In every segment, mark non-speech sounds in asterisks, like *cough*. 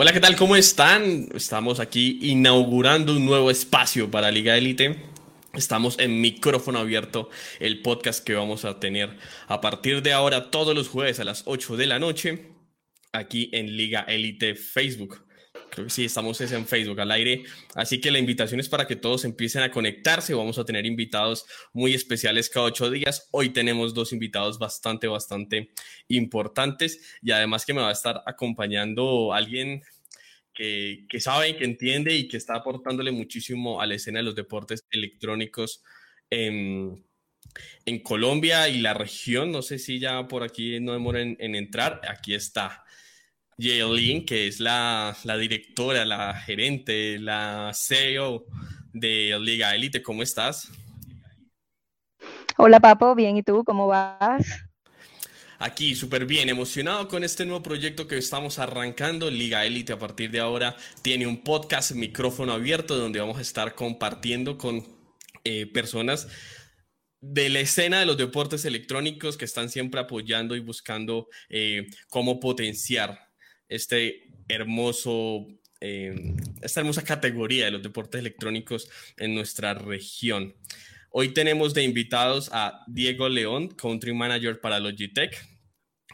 Hola, ¿qué tal? ¿Cómo están? Estamos aquí inaugurando un nuevo espacio para Liga Elite. Estamos en micrófono abierto, el podcast que vamos a tener a partir de ahora todos los jueves a las 8 de la noche, aquí en Liga Elite Facebook. Creo que sí, estamos en Facebook al aire. Así que la invitación es para que todos empiecen a conectarse. Vamos a tener invitados muy especiales cada ocho días. Hoy tenemos dos invitados bastante, bastante importantes. Y además que me va a estar acompañando alguien que, que sabe, que entiende y que está aportándole muchísimo a la escena de los deportes electrónicos en, en Colombia y la región. No sé si ya por aquí no demoren en entrar. Aquí está. Yaelin, que es la, la, directora, la gerente, la CEO de Liga Elite. ¿Cómo estás? Hola Papo, bien, ¿y tú cómo vas? Aquí súper bien, emocionado con este nuevo proyecto que estamos arrancando. Liga Elite a partir de ahora tiene un podcast, micrófono abierto, donde vamos a estar compartiendo con eh, personas de la escena de los deportes electrónicos que están siempre apoyando y buscando eh, cómo potenciar este hermoso, eh, esta hermosa categoría de los deportes electrónicos en nuestra región. Hoy tenemos de invitados a Diego León, Country Manager para Logitech,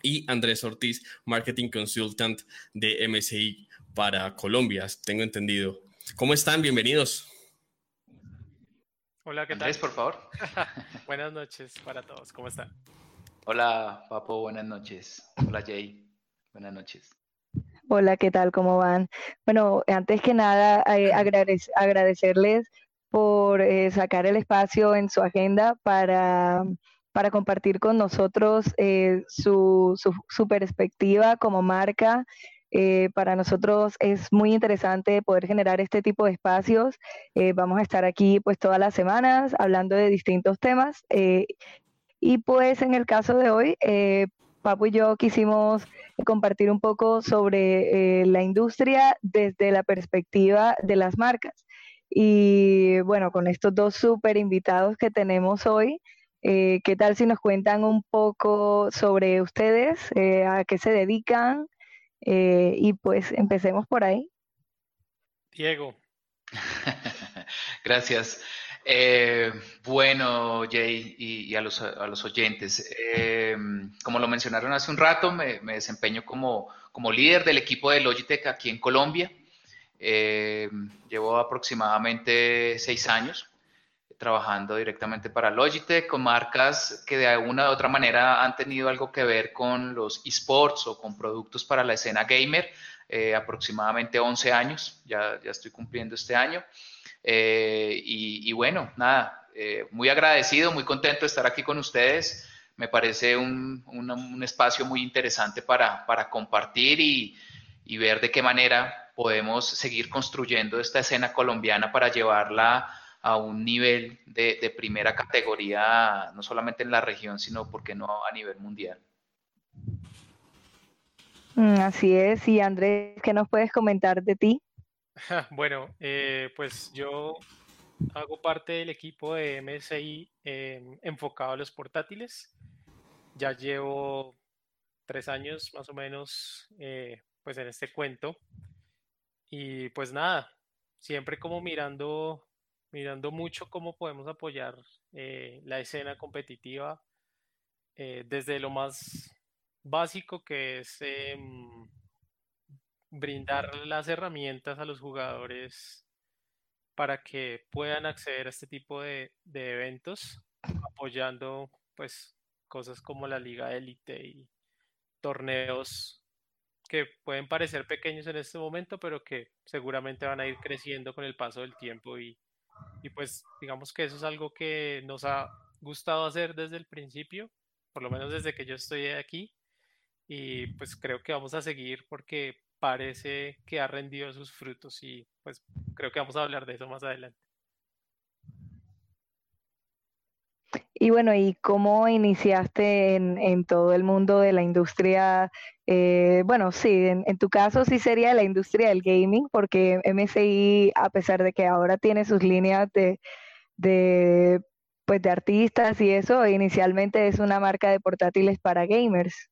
y Andrés Ortiz, Marketing Consultant de MSI para Colombia, tengo entendido. ¿Cómo están? Bienvenidos. Hola, ¿qué tal? Andrés, por favor. *laughs* buenas noches para todos, ¿cómo están? Hola, Papo, buenas noches. Hola, Jay, buenas noches. Hola, ¿qué tal? ¿Cómo van? Bueno, antes que nada, eh, agradecerles por eh, sacar el espacio en su agenda para, para compartir con nosotros eh, su, su, perspectiva como marca. para nosotros es muy interesante poder generar este tipo de espacios. vamos a estar aquí pues todas las semanas hablando de distintos temas. y pues en el caso de hoy, Papu y yo quisimos compartir un poco sobre eh, la industria desde la perspectiva de las marcas. Y bueno, con estos dos súper invitados que tenemos hoy, eh, ¿qué tal si nos cuentan un poco sobre ustedes, eh, a qué se dedican? y pues empecemos por ahí. Diego. *laughs* Gracias. Eh, bueno, Jay, y, a, los, oyentes, eh, como lo mencionaron hace un rato, me, desempeño como, líder del equipo de Logitech aquí en Colombia. Eh, llevo aproximadamente seis años trabajando directamente para Logitech con marcas que de alguna u otra manera han tenido algo que ver con los esports o con productos para la escena gamer. aproximadamente 11 años, ya, ya estoy cumpliendo este año. Eh, y, bueno, nada, eh, muy agradecido, muy contento de estar aquí con ustedes. Me parece un, espacio muy interesante para, compartir y, ver de qué manera podemos seguir construyendo esta escena colombiana para llevarla a un nivel de, primera categoría, no solamente en la región, sino, porque no, a nivel mundial. Mm, así es. Y Andrés, ¿qué nos puedes comentar de ti? *laughs* Bueno, eh, pues yo hago parte del equipo de MSI em, enfocado a los portátiles. Ya llevo tres años más o menos eh, pues en este cuento. Y pues nada, siempre como mirando, mirando mucho cómo podemos apoyar eh, la escena competitiva desde lo más básico que es em, brindar las herramientas a los jugadores para que puedan acceder a este tipo de, eventos, apoyando pues cosas como la Liga Élite y torneos que pueden parecer pequeños en este momento, pero que seguramente van a ir creciendo con el paso del tiempo y, y pues digamos que eso es algo que nos ha gustado hacer desde el principio, por lo menos desde que yo estoy aquí, y pues creo que vamos a seguir porque parece que ha rendido sus frutos y pues creo que vamos a hablar de eso más adelante. Y bueno, ¿y cómo iniciaste en, todo el mundo de la industria? Eh, bueno, sí, en, tu caso sí sería la industria del gaming, porque MSI, a pesar de que ahora tiene sus líneas de, de, pues de artistas y eso, inicialmente es una marca de portátiles para gamers.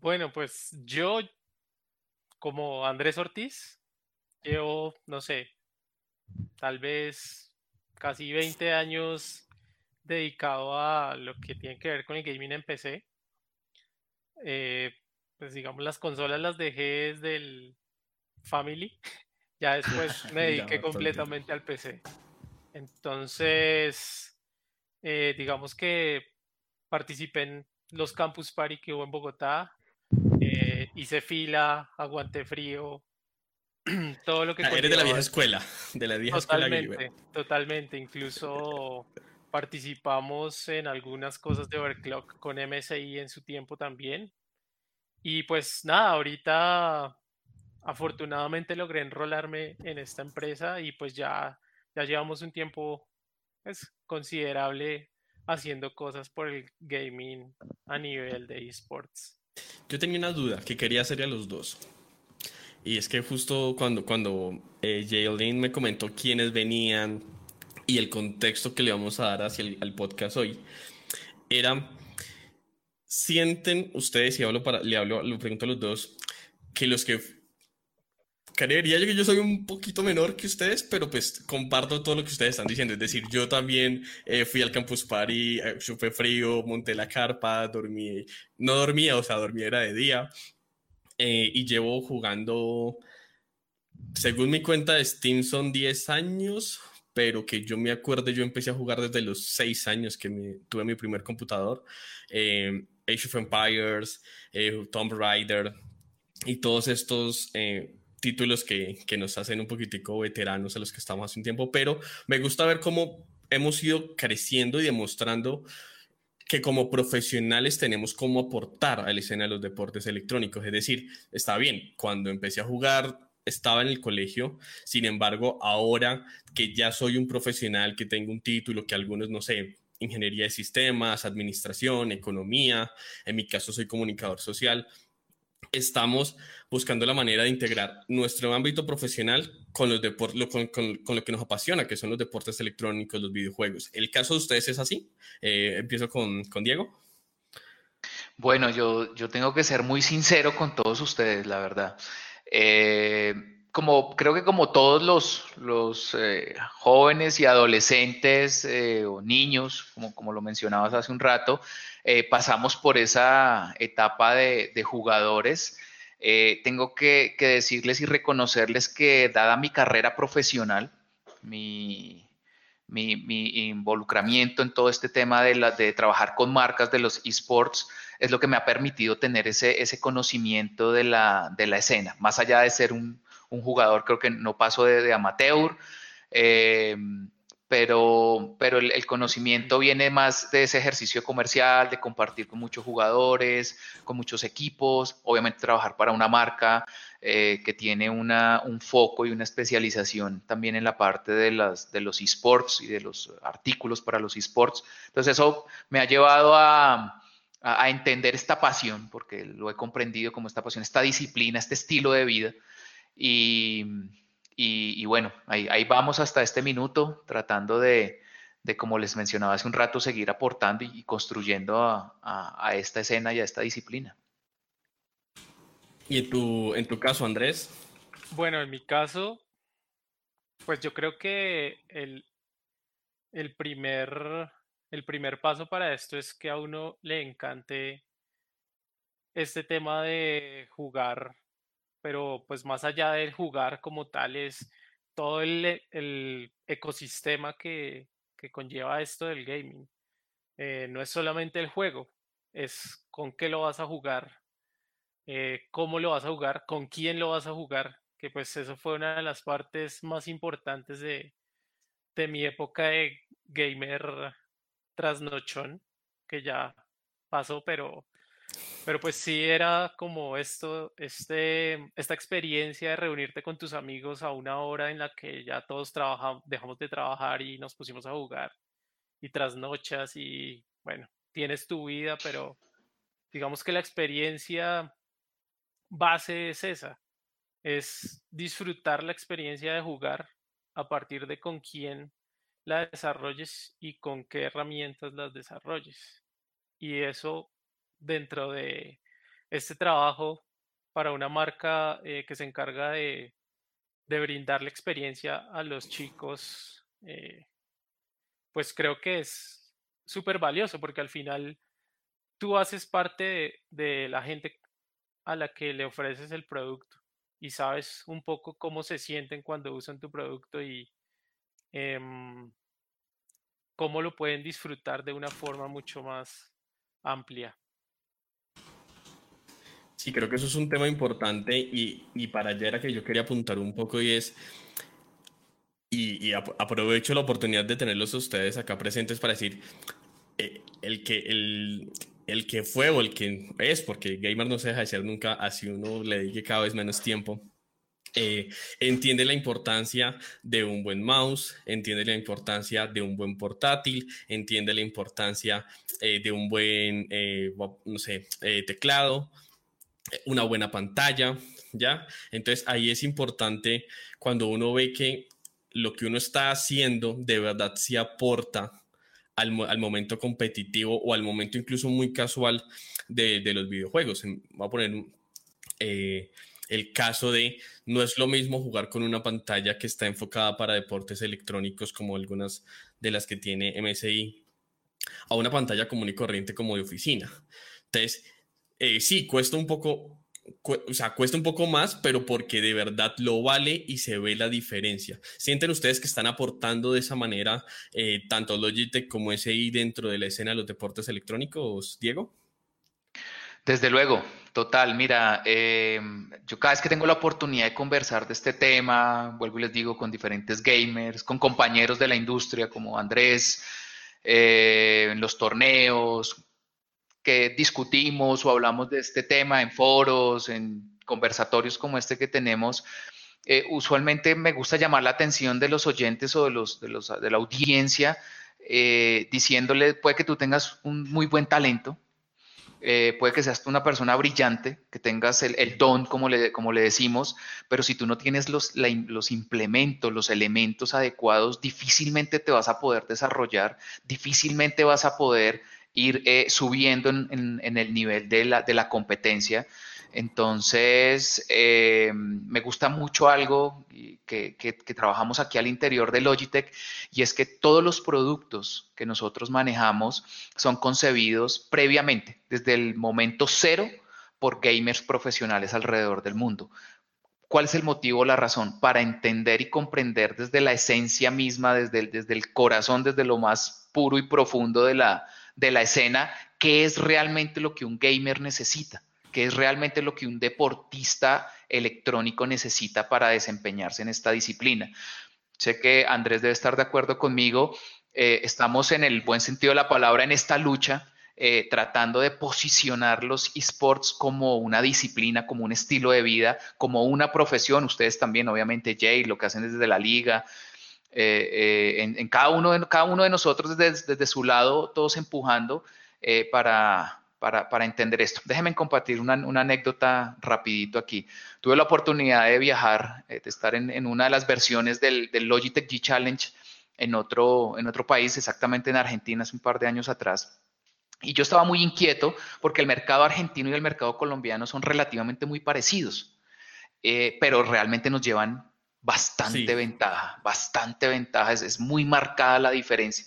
Bueno, pues yo como Andrés Ortiz, llevo, no sé, tal vez casi 20 años dedicado a lo que tiene que ver con el gaming en PC. Eh, pues digamos, las consolas las dejé desde el Family. *laughs* Ya después *laughs* me dediqué completamente al PC. Entonces, eh, digamos que participé en los campus party que hubo en Bogotá. Hice fila, aguanté frío, *clears throat* todo lo que... Ah, eres de la vieja escuela, de la vieja totalmente, Totalmente, incluso participamos en algunas cosas de Overclock con MSI en su tiempo también. Y pues nada, ahorita afortunadamente logré enrolarme en esta empresa y pues ya, ya llevamos un tiempo pues, considerable haciendo cosas por el gaming a nivel de esports. Yo tenía una duda que quería hacerle a los dos. Y es que justo cuando, cuando eh, me comentó quiénes venían y el contexto que le vamos a dar hacia el podcast hoy, era, sienten ustedes, y hablo para, le hablo, lo pregunto a los dos, que los que creería yo que yo soy un poquito menor que ustedes, pero pues comparto todo lo que ustedes están diciendo. Es decir, yo también eh, fui al Campus Party, eh, fue frío, monté la carpa, dormí, no dormía, o sea, dormía era de día. Eh, y llevo jugando, según mi cuenta de Steam, son 10 años, pero que yo me acuerdo, yo empecé a jugar desde los 6 años que tuve mi primer computador. Age of Empires, Tomb Raider y todos estos títulos que, nos hacen un poquitico veteranos a los que estamos hace un tiempo, pero me gusta ver cómo hemos ido creciendo y demostrando que como profesionales tenemos cómo aportar a la escena de los deportes electrónicos. Es decir, está bien, cuando empecé a jugar estaba en el colegio, sin embargo, ahora que ya soy un profesional, que tengo un título, que algunos, no sé, ingeniería de sistemas, administración, economía, en mi caso soy comunicador social, estamos buscando la manera de integrar nuestro ámbito profesional con, los con, con, lo que nos apasiona, que son los deportes electrónicos, los videojuegos. ¿El caso de ustedes es así? Eh, empiezo con, Diego. Bueno, yo, yo tengo que ser muy sincero con todos ustedes, la verdad. Eh, como creo que como todos los, los eh, jóvenes y adolescentes o niños, como, como lo mencionabas hace un rato, eh, pasamos por esa etapa de, jugadores. Eh, tengo que, decirles y reconocerles que dada mi carrera profesional, mi, involucramiento en todo este tema de, de trabajar con marcas de los esports, es lo que me ha permitido tener ese, ese conocimiento de la, escena. Más allá de ser un, jugador, creo que no paso de, amateur. Eh, pero, pero el, conocimiento viene más de ese ejercicio comercial, de compartir con muchos jugadores, con muchos equipos, obviamente trabajar para una marca eh, que tiene una, un foco y una especialización también en la parte de, las, de los esports y de los artículos para los esports. Entonces eso me ha llevado a, a entender esta pasión, porque lo he comprendido como esta pasión, esta disciplina, este estilo de vida. Y, y, bueno, ahí, vamos hasta este minuto tratando de, como les mencionaba hace un rato, seguir aportando y, construyendo a, esta escena y a esta disciplina. ¿Y en tu, en tu caso, Andrés? Bueno, en mi caso, pues yo creo que el, el, primer, el primer paso para esto es que a uno le encante este tema de jugar pero pues más allá del jugar como tal es todo el, e, ecosistema que, conlleva esto del gaming. Eh, no es solamente el juego, es con qué lo vas a jugar, eh, cómo lo vas a jugar, con quién lo vas a jugar, que pues eso fue una de las partes más importantes de, de mi época de gamer trasnochón, que ya pasó, pero pero pues sí era como esto, este, esta experiencia de reunirte con tus amigos a una hora en la que ya todos trabajamos, dejamos de trabajar y nos pusimos a jugar y trasnochas y bueno, tienes tu vida, pero digamos que la experiencia base es esa, es disfrutar la experiencia de jugar a partir de con quién la desarrolles y con qué herramientas las desarrolles. Y eso dentro de este trabajo para una marca eh, que se encarga de, brindar la experiencia a los chicos, eh, pues creo que es súper valioso porque al final tú haces parte de, la gente a la que le ofreces el producto y sabes un poco cómo se sienten cuando usan tu producto y em, cómo lo pueden disfrutar de una forma mucho más amplia. Sí, creo que eso es un tema importante y, y para allá era que yo quería apuntar un poco y es, y, aprovecho la oportunidad de tenerlos ustedes acá presentes para decir, eh, el, que, el, el que fue o el que es, porque gamer no se deja de ser nunca, así uno le dedique cada vez menos tiempo. Eh, entiende la importancia de un buen mouse, entiende la importancia de un buen portátil, entiende la importancia eh, de un buen, no sé, teclado, una buena pantalla, ¿ya? Entonces ahí es importante cuando uno ve que lo que uno está haciendo de verdad se aporta al, momento competitivo o al momento incluso muy casual de, los videojuegos. Voy a poner eh, el caso de no es lo mismo jugar con una pantalla que está enfocada para deportes electrónicos como algunas de las que tiene MSI a una pantalla común y corriente como de oficina. Entonces, eh, sí, cuesta un poco, o sea, cuesta un poco más, pero porque de verdad lo vale y se ve la diferencia. ¿Sienten ustedes que están aportando de esa manera eh, tanto Logitech como SI dentro de la escena de los deportes electrónicos, Diego? Desde luego, total. Mira, eh, yo cada vez que tengo la oportunidad de conversar de este tema, vuelvo y les digo, con diferentes gamers, con compañeros de la industria como Andrés, en los torneos, que discutimos o hablamos de este tema en foros, en conversatorios como este que tenemos, eh, usualmente me gusta llamar la atención de los oyentes o de, los, de, los, de la audiencia, eh, diciéndole, puede que tú tengas un muy buen talento, eh, puede que seas una persona brillante, que tengas el, don, como le, como le, decimos, pero si tú no tienes los, los, implementos, los elementos adecuados, difícilmente te vas a poder desarrollar, difícilmente vas a poder ir eh, subiendo en, el nivel de la, de la competencia. Entonces, eh, me gusta mucho algo que, que, trabajamos aquí al interior de Logitech y es que todos los productos que nosotros manejamos son concebidos previamente, desde el momento cero, por gamers profesionales alrededor del mundo. ¿Cuál es el motivo, la razón? Para entender y comprender desde la esencia misma, desde desde el corazón, desde lo más puro y profundo de la, de la escena qué es realmente lo que un gamer necesita, qué es realmente lo que un deportista electrónico necesita para desempeñarse en esta disciplina. Sé que Andrés debe estar de acuerdo conmigo. Eh, estamos en el buen sentido de la palabra en esta lucha, eh, tratando de posicionar los esports como una disciplina, como un estilo de vida, como una profesión. Ustedes también, obviamente, Jay, lo que hacen desde la liga, eh, eh, en, cada, uno de, cada uno de nosotros desde, desde su lado, todos empujando eh, para, para, para, entender esto. *laughs* Déjenme compartir una, una, anécdota rapidito aquí. Tuve la oportunidad de viajar, de estar en, en, una de las versiones del, del, Logitech G Challenge en otro, en otro país, exactamente en Argentina, hace un par de años atrás. Y yo estaba muy inquieto porque el mercado argentino y el mercado colombiano son relativamente muy parecidos, pero realmente nos llevan bastante ventaja, bastante ventaja, es, muy marcada la diferencia.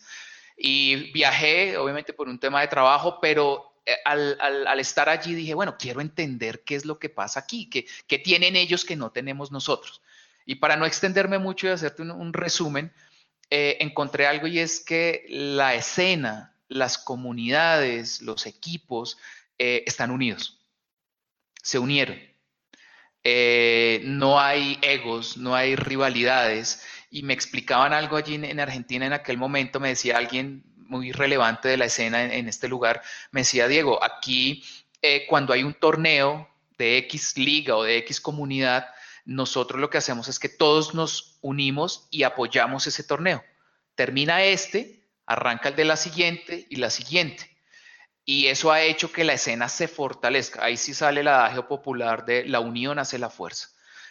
Y viajé, obviamente, por un tema de trabajo, pero eh, al, estar allí dije, bueno, quiero entender qué es lo que pasa aquí, qué, qué tienen ellos que no tenemos nosotros. Y para no extenderme mucho y hacerte un, resumen, eh, encontré algo y es que la escena, las comunidades, los equipos eh, están unidos, se unieron. Eh, no hay egos, no hay rivalidades. Y me explicaban algo allí en, Argentina en aquel momento, me decía alguien muy relevante de la escena en, este lugar, me decía, Diego, aquí eh, cuando hay un torneo de X liga o de X comunidad, nosotros lo que hacemos es que todos nos unimos y apoyamos ese torneo. Termina este, arranca el de la siguiente y la siguiente y eso ha hecho que la escena se fortalezca. Ahí sí sale el adagio popular de la unión hace la fuerza.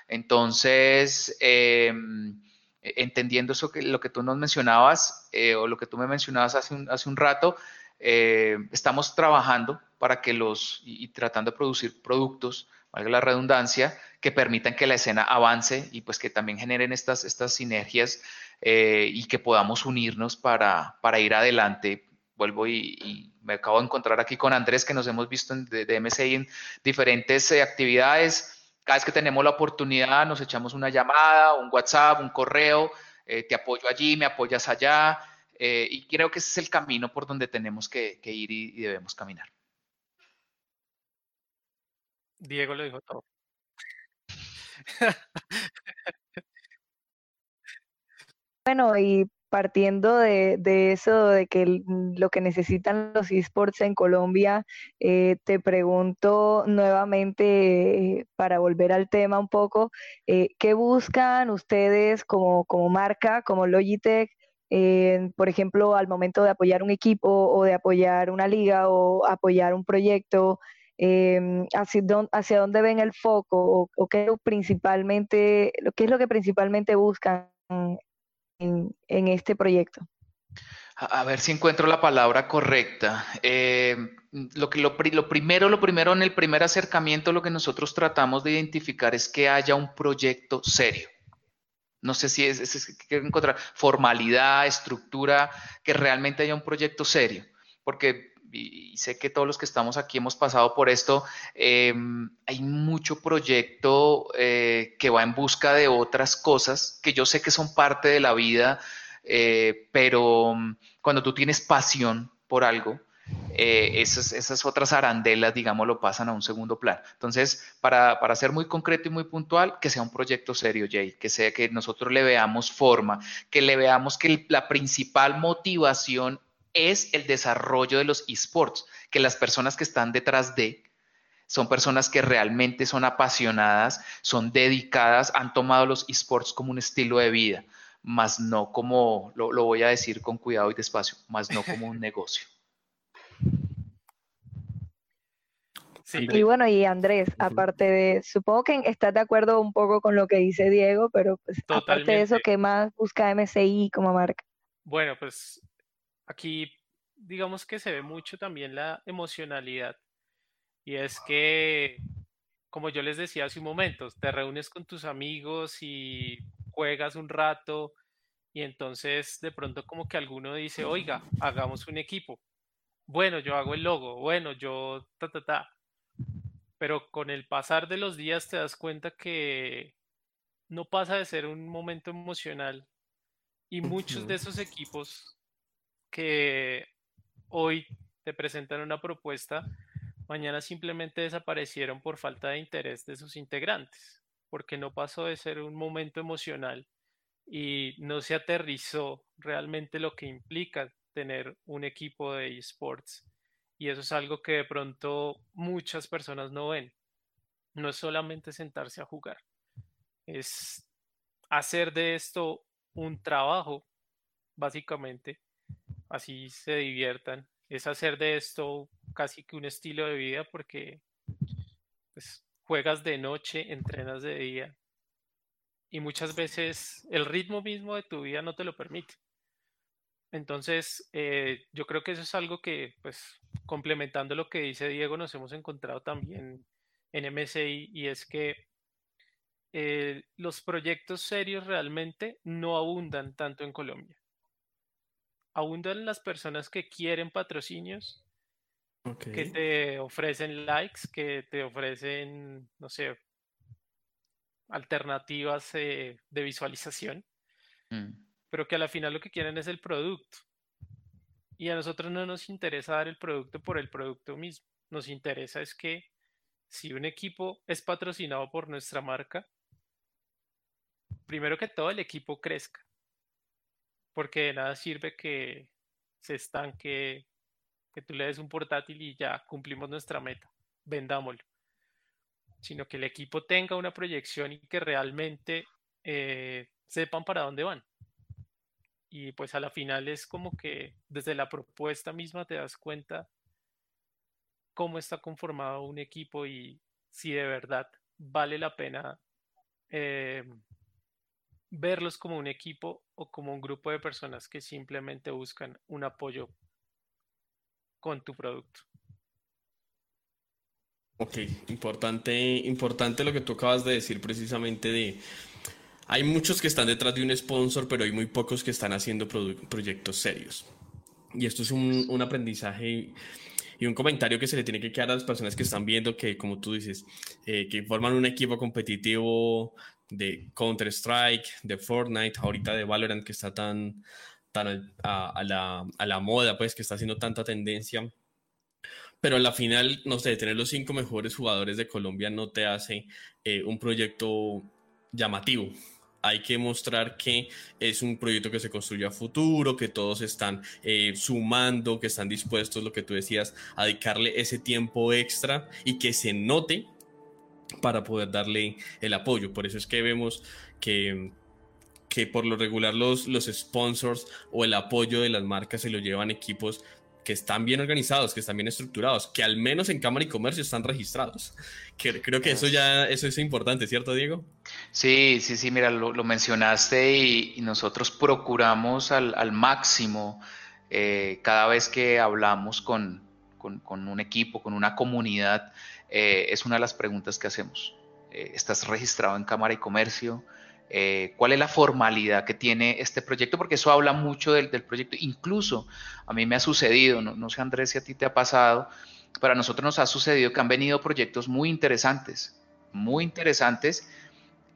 Entonces, em, entendiendo eso que lo que tú nos mencionabas eh, o lo que tú me mencionabas hace un, hace un rato, eh, estamos trabajando para que los y, tratando de producir productos valga la redundancia, que permitan que la escena avance y pues que también generen estas, estas sinergias eh, y que podamos unirnos para, para ir adelante. Vuelvo y, me acabo de encontrar aquí con Andrés, que nos hemos visto en, de, MSI en diferentes eh, actividades. Cada vez que tenemos la oportunidad, nos echamos una llamada, un WhatsApp, un correo, eh, te apoyo allí, me apoyas allá. y creo que ese es el camino por donde tenemos que, ir y debemos caminar. Diego lo dijo todo. Bueno, y partiendo de, eso, de que lo que necesitan los esports en Colombia, eh, te pregunto nuevamente para volver al tema un poco, eh, ¿qué buscan ustedes como, como marca, como Logitech? por ejemplo, al momento de apoyar un equipo o de apoyar una liga o apoyar un proyecto, eh, hacia, dónde, ven el foco o, qué, es lo principalmente, qué es lo que principalmente buscan en, este proyecto. A ver si encuentro la palabra correcta. Eh, lo, que, lo, primero, lo primero en el primer acercamiento, lo que nosotros tratamos de identificar es que haya un proyecto serio. No sé si es, es, encontrar formalidad, estructura, que realmente haya un proyecto serio. Porque y, sé que todos los que estamos aquí hemos pasado por esto, em, hay mucho proyecto eh, que va en busca de otras cosas que yo sé que son parte de la vida, eh, pero mm, cuando tú tienes pasión por algo, eh, esas, esas, otras arandelas, digamos, lo pasan a un segundo plano. Entonces, para, para, ser muy concreto y muy puntual, que sea un proyecto serio, Jay, que sea que nosotros le veamos forma, que le veamos que la principal motivación es el desarrollo de los esports, que las personas que están detrás de son personas que realmente son apasionadas, son dedicadas, han tomado los esports como un estilo de vida, más no como, lo, voy a decir con cuidado y despacio, más no como un *laughs* negocio. Y bueno, y Andrés, aparte de, supongo que estás de acuerdo un poco con lo que dice Diego, pero pues, aparte de eso, ¿qué más busca MCI como marca? Bueno, pues aquí digamos que se ve mucho también la emocionalidad. Y es que, como yo les decía hace un momento, te reúnes con tus amigos y juegas un rato y entonces de pronto como que alguno dice, oiga, hagamos un equipo. Bueno, yo hago el logo, bueno, yo ta, ta, ta. Pero con el pasar de los días te das cuenta que no pasa de ser un momento emocional y muchos de esos equipos que hoy te presentan una propuesta, mañana simplemente desaparecieron por falta de interés de sus integrantes, porque no pasó de ser un momento emocional y no se aterrizó realmente lo que implica tener un equipo de esports. Y eso es algo que de pronto muchas personas no ven. No es solamente sentarse a jugar, es hacer de esto un trabajo, básicamente, así se diviertan. Es hacer de esto casi que un estilo de vida porque pues, juegas de noche, entrenas de día y muchas veces el ritmo mismo de tu vida no te lo permite. Entonces, eh, yo creo que eso es algo que, pues, complementando lo que dice Diego, nos hemos encontrado también en MSI y es que eh, los proyectos serios realmente no abundan tanto en Colombia abundan las personas que quieren patrocinios, que te ofrecen likes, que te ofrecen, no sé, alternativas eh, de visualización, mm. pero que a la final lo que quieren es el producto. Y a nosotros no nos interesa dar el producto por el producto mismo. Nos interesa es que si un equipo es patrocinado por nuestra marca, primero que todo el equipo crezca porque de nada sirve que se estanque, que tú le des un portátil y ya cumplimos nuestra meta, vendámoslo, sino que el equipo tenga una proyección y que realmente eh, sepan para dónde van. Y pues a la final es como que desde la propuesta misma te das cuenta cómo está conformado un equipo y si de verdad vale la pena eh, verlos como un equipo o como un grupo de personas que simplemente buscan un apoyo con tu producto. Ok, importante, importante lo que tú acabas de decir precisamente de... Hay muchos que están detrás de un sponsor, pero hay muy pocos que están haciendo proyectos serios. Y esto es un, un aprendizaje y un comentario que se le tiene que quedar a las personas que están viendo que, como tú dices, eh, que forman un equipo competitivo de Counter-Strike, de Fortnite, ahorita de Valorant que está tan, tan a, la, a la moda, pues que está haciendo tanta tendencia. Pero a la final, no sé, tener los cinco mejores jugadores de Colombia no te hace eh, un proyecto llamativo hay que mostrar que es un proyecto que se construye a futuro, que todos están eh, sumando, que están dispuestos, lo que tú decías, a dedicarle ese tiempo extra y que se note para poder darle el apoyo. Por eso es que vemos que, que por lo regular los, los sponsors o el apoyo de las marcas se lo llevan equipos que están bien organizados, que están bien estructurados, que al menos en Cámara y Comercio están registrados. Que, creo que eso ya eso es importante, ¿cierto, Diego? Sí, sí, sí, mira, lo, mencionaste y, nosotros procuramos al, máximo eh, cada vez que hablamos con, un equipo, con una comunidad, eh, es una de las preguntas que hacemos. Eh, ¿Estás registrado en Cámara y Comercio? Eh, cuál es la formalidad que tiene este proyecto, porque eso habla mucho del, proyecto. Incluso a mí me ha sucedido, no, sé Andrés si a ti te ha pasado, pero a nosotros nos ha sucedido que han venido proyectos muy interesantes, muy interesantes,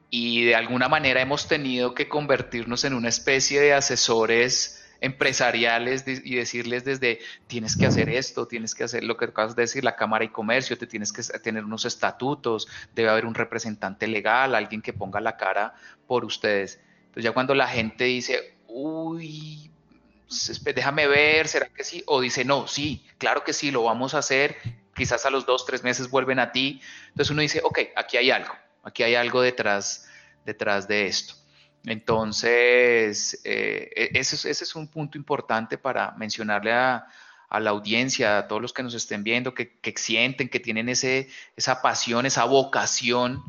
y de alguna manera hemos tenido que convertirnos en una especie de asesores empresariales y decirles desde tienes que hacer esto, tienes que hacer lo que acabas de decir, la Cámara y Comercio, te tienes que tener unos estatutos, debe haber un representante legal, alguien que ponga la cara por ustedes. Entonces ya cuando la gente dice, uy, déjame ver, ¿será que sí? O dice, no, sí, claro que sí, lo vamos a hacer, quizás a los dos, tres meses vuelven a ti. Entonces uno dice, ok, aquí hay algo, aquí hay algo detrás, detrás de esto. Entonces, eh, e-, ese, es un punto importante para mencionarle a, la audiencia, a todos los que nos estén viendo, que, sienten, que tienen ese, esa pasión, esa vocación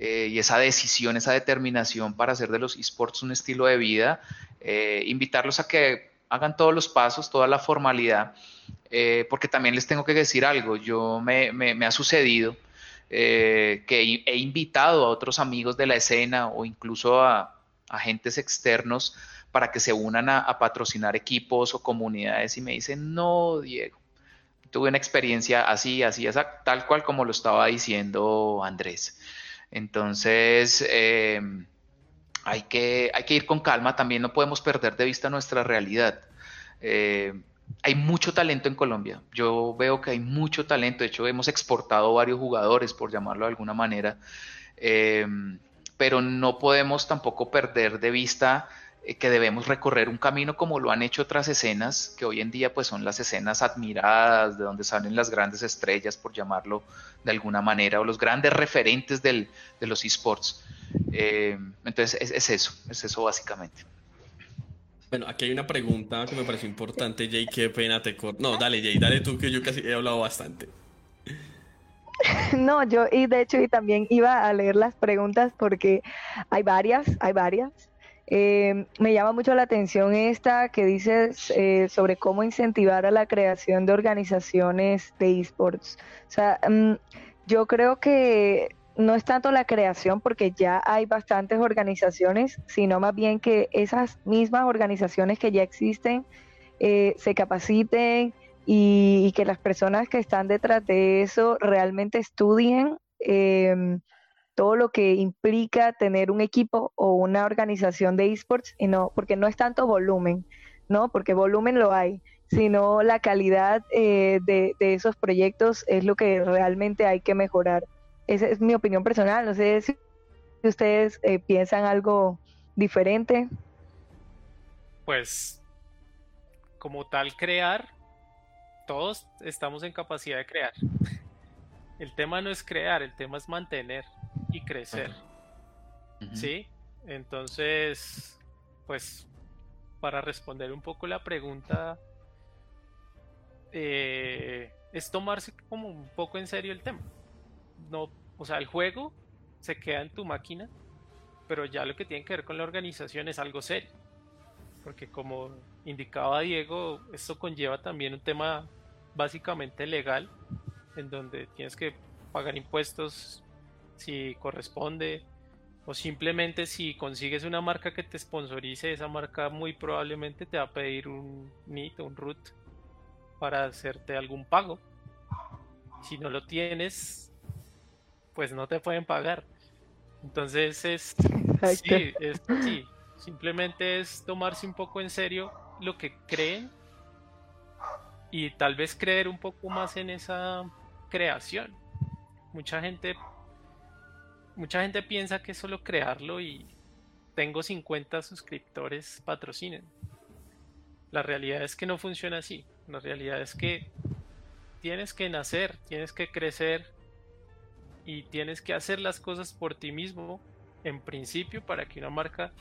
eh, y esa decisión, esa determinación para hacer de los esports un estilo de vida, eh, invitarlos a que hagan todos los pasos, toda la formalidad, porque también les tengo que decir algo, yo me, me ha sucedido que he invitado a otros amigos de la escena o incluso a, agentes externos para que se unan a, patrocinar equipos o comunidades y me dicen, no, Diego, tuve una experiencia así, así, tal cual como lo estaba diciendo Andrés. Entonces, em, hay, que, hay que ir con calma, también no podemos perder de vista nuestra realidad. Eh, hay mucho talento en Colombia. Yo veo que hay mucho talento. De hecho, hemos exportado varios jugadores, por llamarlo de alguna manera. Eh, pero no podemos tampoco perder de vista eh, que debemos recorrer un camino como lo han hecho otras escenas, que hoy en día pues son las escenas admiradas, de donde salen las grandes estrellas, por llamarlo de alguna manera, o los grandes referentes del, de los esports. Eh, entonces es, eso, es eso básicamente. Bueno, aquí hay una pregunta que me parece importante, Jay, qué pena te corto. No, dale, Jay, dale tú, que yo casi he hablado bastante. *laughs* No, yo y de hecho y también iba a leer las preguntas porque hay varias, hay varias. Eh, me llama mucho la atención esta que dices eh, sobre cómo incentivar a la creación de organizaciones de esports. O sea, mm, yo creo que no es tanto la creación porque ya hay bastantes organizaciones, sino más bien que esas mismas organizaciones que ya existen eh, se capaciten, y, que las personas que están detrás de eso realmente estudien em, todo lo que implica tener un equipo o una organización de esports, y no, porque no es tanto volumen, ¿no? Porque volumen lo hay, sino la calidad eh, de, esos proyectos es lo que realmente hay que mejorar. Esa es mi opinión personal, no sé si ustedes eh, piensan algo diferente. Pues como tal crear todos estamos en capacidad de crear. El tema no es crear, el tema es mantener y crecer. ¿Sí? Entonces, pues, para responder un poco la pregunta, eh, es tomarse como un poco en serio el tema. No, o sea, el juego se queda en tu máquina, pero ya lo que tiene que ver con la organización es algo serio. Porque como indicaba Diego, esto conlleva también un tema básicamente legal, en donde tienes que pagar impuestos si corresponde, o simplemente si consigues una marca que te sponsorice, esa marca muy probablemente te va a pedir un NIT o un root para hacerte algún pago. Si no lo tienes, pues no te pueden pagar. Entonces es, sí, es sí, simplemente es tomarse un poco en serio lo que creen y tal vez creer un poco más en esa creación. Mucha gente mucha gente piensa que es solo crearlo y tengo 50 suscriptores patrocinen. La realidad es que no funciona así. La realidad es que tienes que nacer, tienes que crecer y tienes que hacer las cosas por ti mismo en principio para que una marca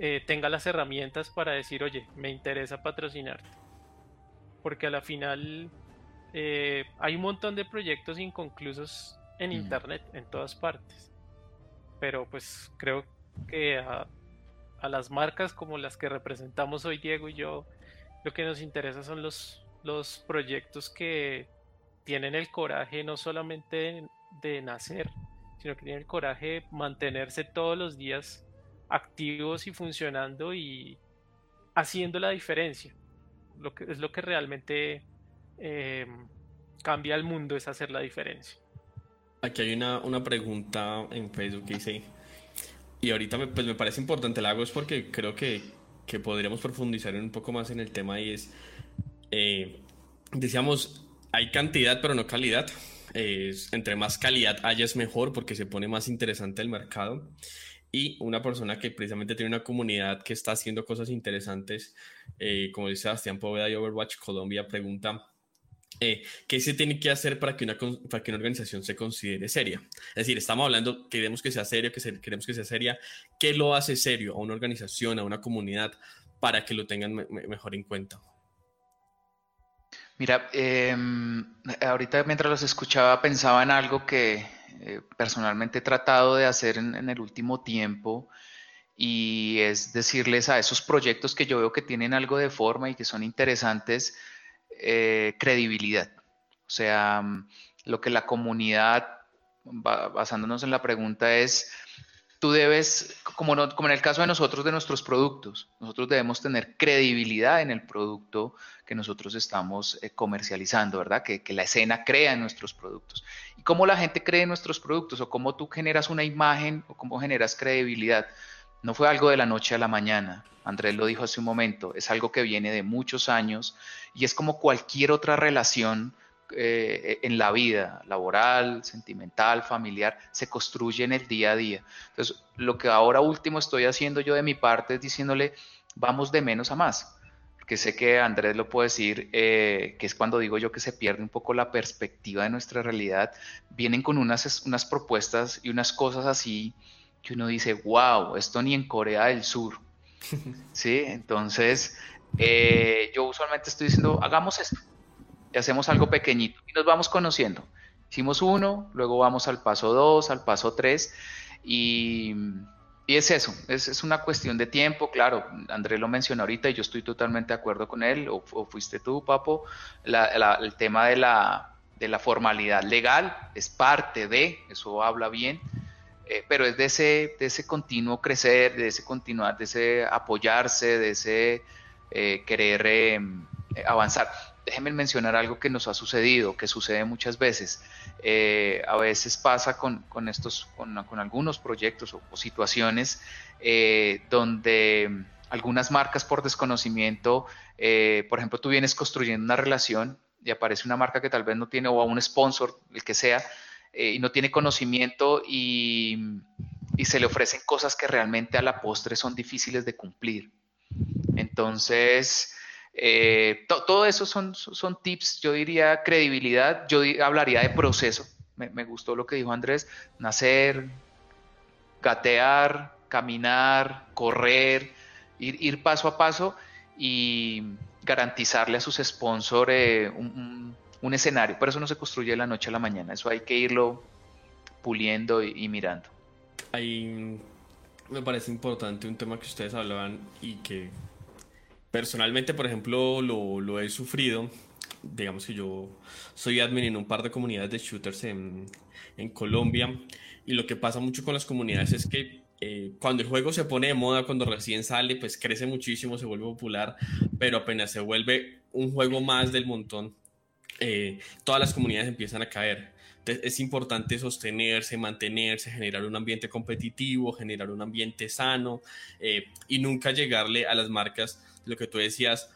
eh, tenga las herramientas para decir, oye, me interesa patrocinarte. Porque a la final eh, hay un montón de proyectos inconclusos en internet, en todas partes. Pero pues creo que a, las marcas como las que representamos hoy Diego y yo, lo que nos interesa son los, los proyectos que tienen el coraje no solamente de nacer, sino que tienen el coraje de mantenerse todos los días activos y funcionando y haciendo la diferencia. Lo que, es lo que realmente em, cambia el mundo, es hacer la diferencia. Aquí hay una, una pregunta en Facebook que dice, y ahorita me, pues me parece importante la hago es porque creo que, que podríamos profundizar un poco más en el tema y es, eh, decíamos, hay cantidad pero no calidad. entre más calidad haya es mejor porque se pone más interesante el mercado y una persona que precisamente tiene una comunidad que está haciendo cosas interesantes, eh, como dice Sebastián Poveda de Overwatch Colombia, pregunta, eh, ¿qué se tiene que hacer para que, una, para que una organización se considere seria? Es decir, estamos hablando, queremos que sea serio, que queremos que sea seria. ¿Qué lo hace serio a una organización, a una comunidad, para que lo tengan mejor en cuenta? Mira, em, ahorita mientras los escuchaba pensaba en algo que eh, personalmente he tratado de hacer en, el último tiempo y es decirles a esos proyectos que yo veo que tienen algo de forma y que son interesantes, eh, credibilidad. O sea, lo que la comunidad, basándonos en la pregunta, es tú debes, como, en el caso de nosotros, de nuestros productos, nosotros debemos tener credibilidad en el producto que nosotros estamos eh, comercializando, ¿verdad? Que, la escena crea en nuestros productos. ¿Y cómo la gente cree en nuestros productos? ¿O cómo tú generas una imagen o cómo generas credibilidad? No fue algo de la noche a la mañana. Andrés lo dijo hace un momento, es algo que viene de muchos años y es como cualquier otra relación eh, en la vida laboral, sentimental, familiar, se construye en el día a día. Entonces, lo que ahora último estoy haciendo yo de mi parte es diciéndole, vamos de menos a más. Porque sé que Andrés lo puede decir, eh, que es cuando digo yo que se pierde un poco la perspectiva de nuestra realidad. Vienen con unas, unas propuestas y unas cosas así que uno dice, wow, esto ni en Corea del Sur. *laughs* ¿Sí? Entonces, eh, yo usualmente estoy diciendo, hagamos esto y hacemos algo pequeñito y nos vamos conociendo. Hicimos uno, luego vamos al paso dos, al paso tres y, y es eso, es, es, una cuestión de tiempo, claro, Andrés lo mencionó ahorita y yo estoy totalmente de acuerdo con él, o, fuiste tú, Papo, el tema de la, de la formalidad legal es parte de, eso habla bien, eh, pero es de ese, de ese continuo crecer, de ese continuar, de ese apoyarse, de ese eh, querer em, avanzar déjenme mencionar algo que nos ha sucedido, que sucede muchas veces. Eh, a veces pasa con, estos, con, algunos proyectos o, situaciones eh, donde algunas marcas por desconocimiento, eh, por ejemplo, tú vienes construyendo una relación y aparece una marca que tal vez no tiene, o a un sponsor, el que sea, y no tiene conocimiento y se le ofrecen cosas que realmente a la postre son difíciles de cumplir. Entonces, eh, todo eso son, son tips, yo diría credibilidad, yo hablaría de proceso. Me, gustó lo que dijo Andrés, nacer, gatear, caminar, correr, ir, paso a paso y garantizarle a sus sponsors eh, un, escenario. Por eso no se construye de la noche a la mañana, eso hay que irlo puliendo y, mirando. Me parece importante un tema que ustedes hablaban y que Personalmente, por ejemplo, lo, he sufrido digamos que yo soy admin en un par de comunidades de shooters en, en Colombia y lo que pasa mucho con las comunidades es que eh, cuando el juego se pone de moda, cuando recién sale, pues crece muchísimo, se vuelve popular, pero apenas se vuelve un juego más del montón, eh, todas las comunidades empiezan a caer. Entonces es importante sostenerse, mantenerse, generar un ambiente competitivo, generar un ambiente sano eh, y nunca llegarle a las marcas, lo que tú decías,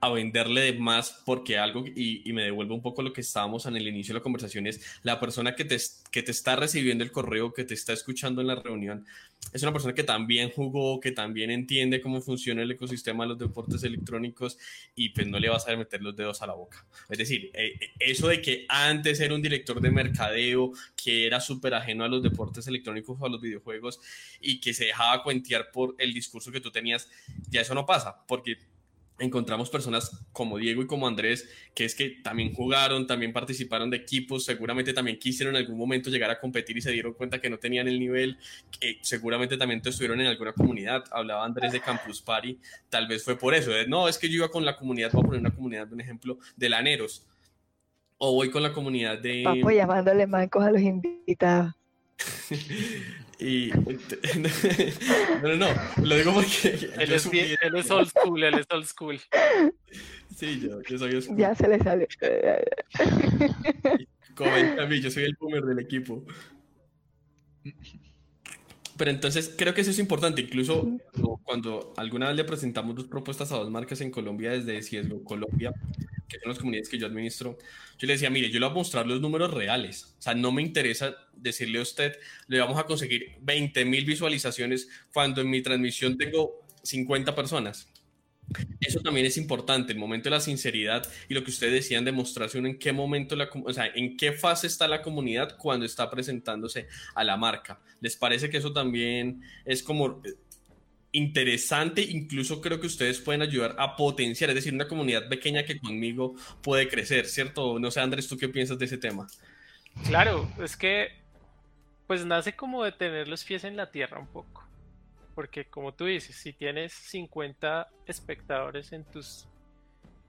a venderle de más porque algo, y, me devuelve un poco lo que estábamos en el inicio de la conversación, es la persona que te, que te está recibiendo el correo, que te está escuchando en la reunión, es una persona que también jugó, que también entiende cómo funciona el ecosistema de los deportes electrónicos y pues no le vas a meter los dedos a la boca. Es decir, eh, eh, eso de que antes era un director de mercadeo que era súper ajeno a los deportes electrónicos o a los videojuegos y que se dejaba cuentear por el discurso que tú tenías, ya eso no pasa, porque encontramos personas como Diego y como Andrés, que es que también jugaron, también participaron de equipos, seguramente también quisieron en algún momento llegar a competir y se dieron cuenta que no tenían el nivel, que seguramente también estuvieron en alguna comunidad. Hablaba Andrés de Campus Party, tal vez fue por eso. no, es que yo iba con la comunidad, voy a poner una comunidad, un ejemplo, de laneros. O voy con la comunidad de... Papo llamándole mancos a los invitados. *laughs* Y *laughs* no, no, no, lo digo porque él es, él es old school, él es old school. Sí, yo, yo soy old school. Ya se le sale. Comenta a mí, yo soy el boomer del equipo. Pero entonces creo que eso es importante. Incluso cuando alguna vez le presentamos dos propuestas a dos marcas en Colombia desde Ciesgo Colombia, que son las comunidades que yo administro, yo le decía, mire, yo le voy a mostrar los números reales. O sea, no me interesa decirle a usted, le vamos a conseguir 20 mil visualizaciones cuando en mi transmisión tengo 50 personas. Eso también es importante, el momento de la sinceridad y lo que ustedes decían de mostrarse uno en qué momento, la, o sea, en qué fase está la comunidad cuando está presentándose a la marca. ¿Les parece que eso también es como eh, interesante? Incluso creo que ustedes pueden ayudar a potenciar, es decir, una comunidad pequeña que conmigo puede crecer, ¿cierto? No sé, Andrés, ¿tú qué piensas de ese tema? Claro, es que pues nace como de tener los pies en la tierra un poco porque como tú dices, si tienes 50 espectadores en tus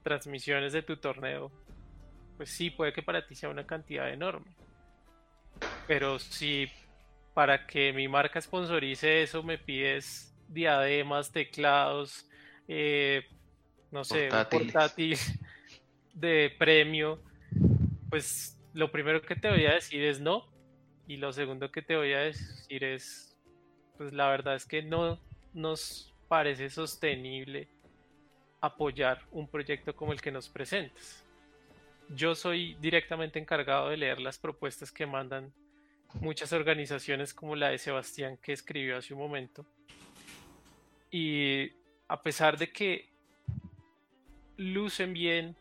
transmisiones de tu torneo, pues sí, puede que para ti sea una cantidad enorme. Pero si para que mi marca sponsorice eso me pides diademas, teclados, eh, no sé, un portátil *laughs* de premio, pues lo primero que te voy a decir es no. Y lo segundo que te voy a decir es pues la verdad es que no nos parece sostenible apoyar un proyecto como el que nos presentas. Yo soy directamente encargado de leer las propuestas que mandan muchas organizaciones como la de Sebastián que escribió hace un momento. Y a pesar de que lucen bien,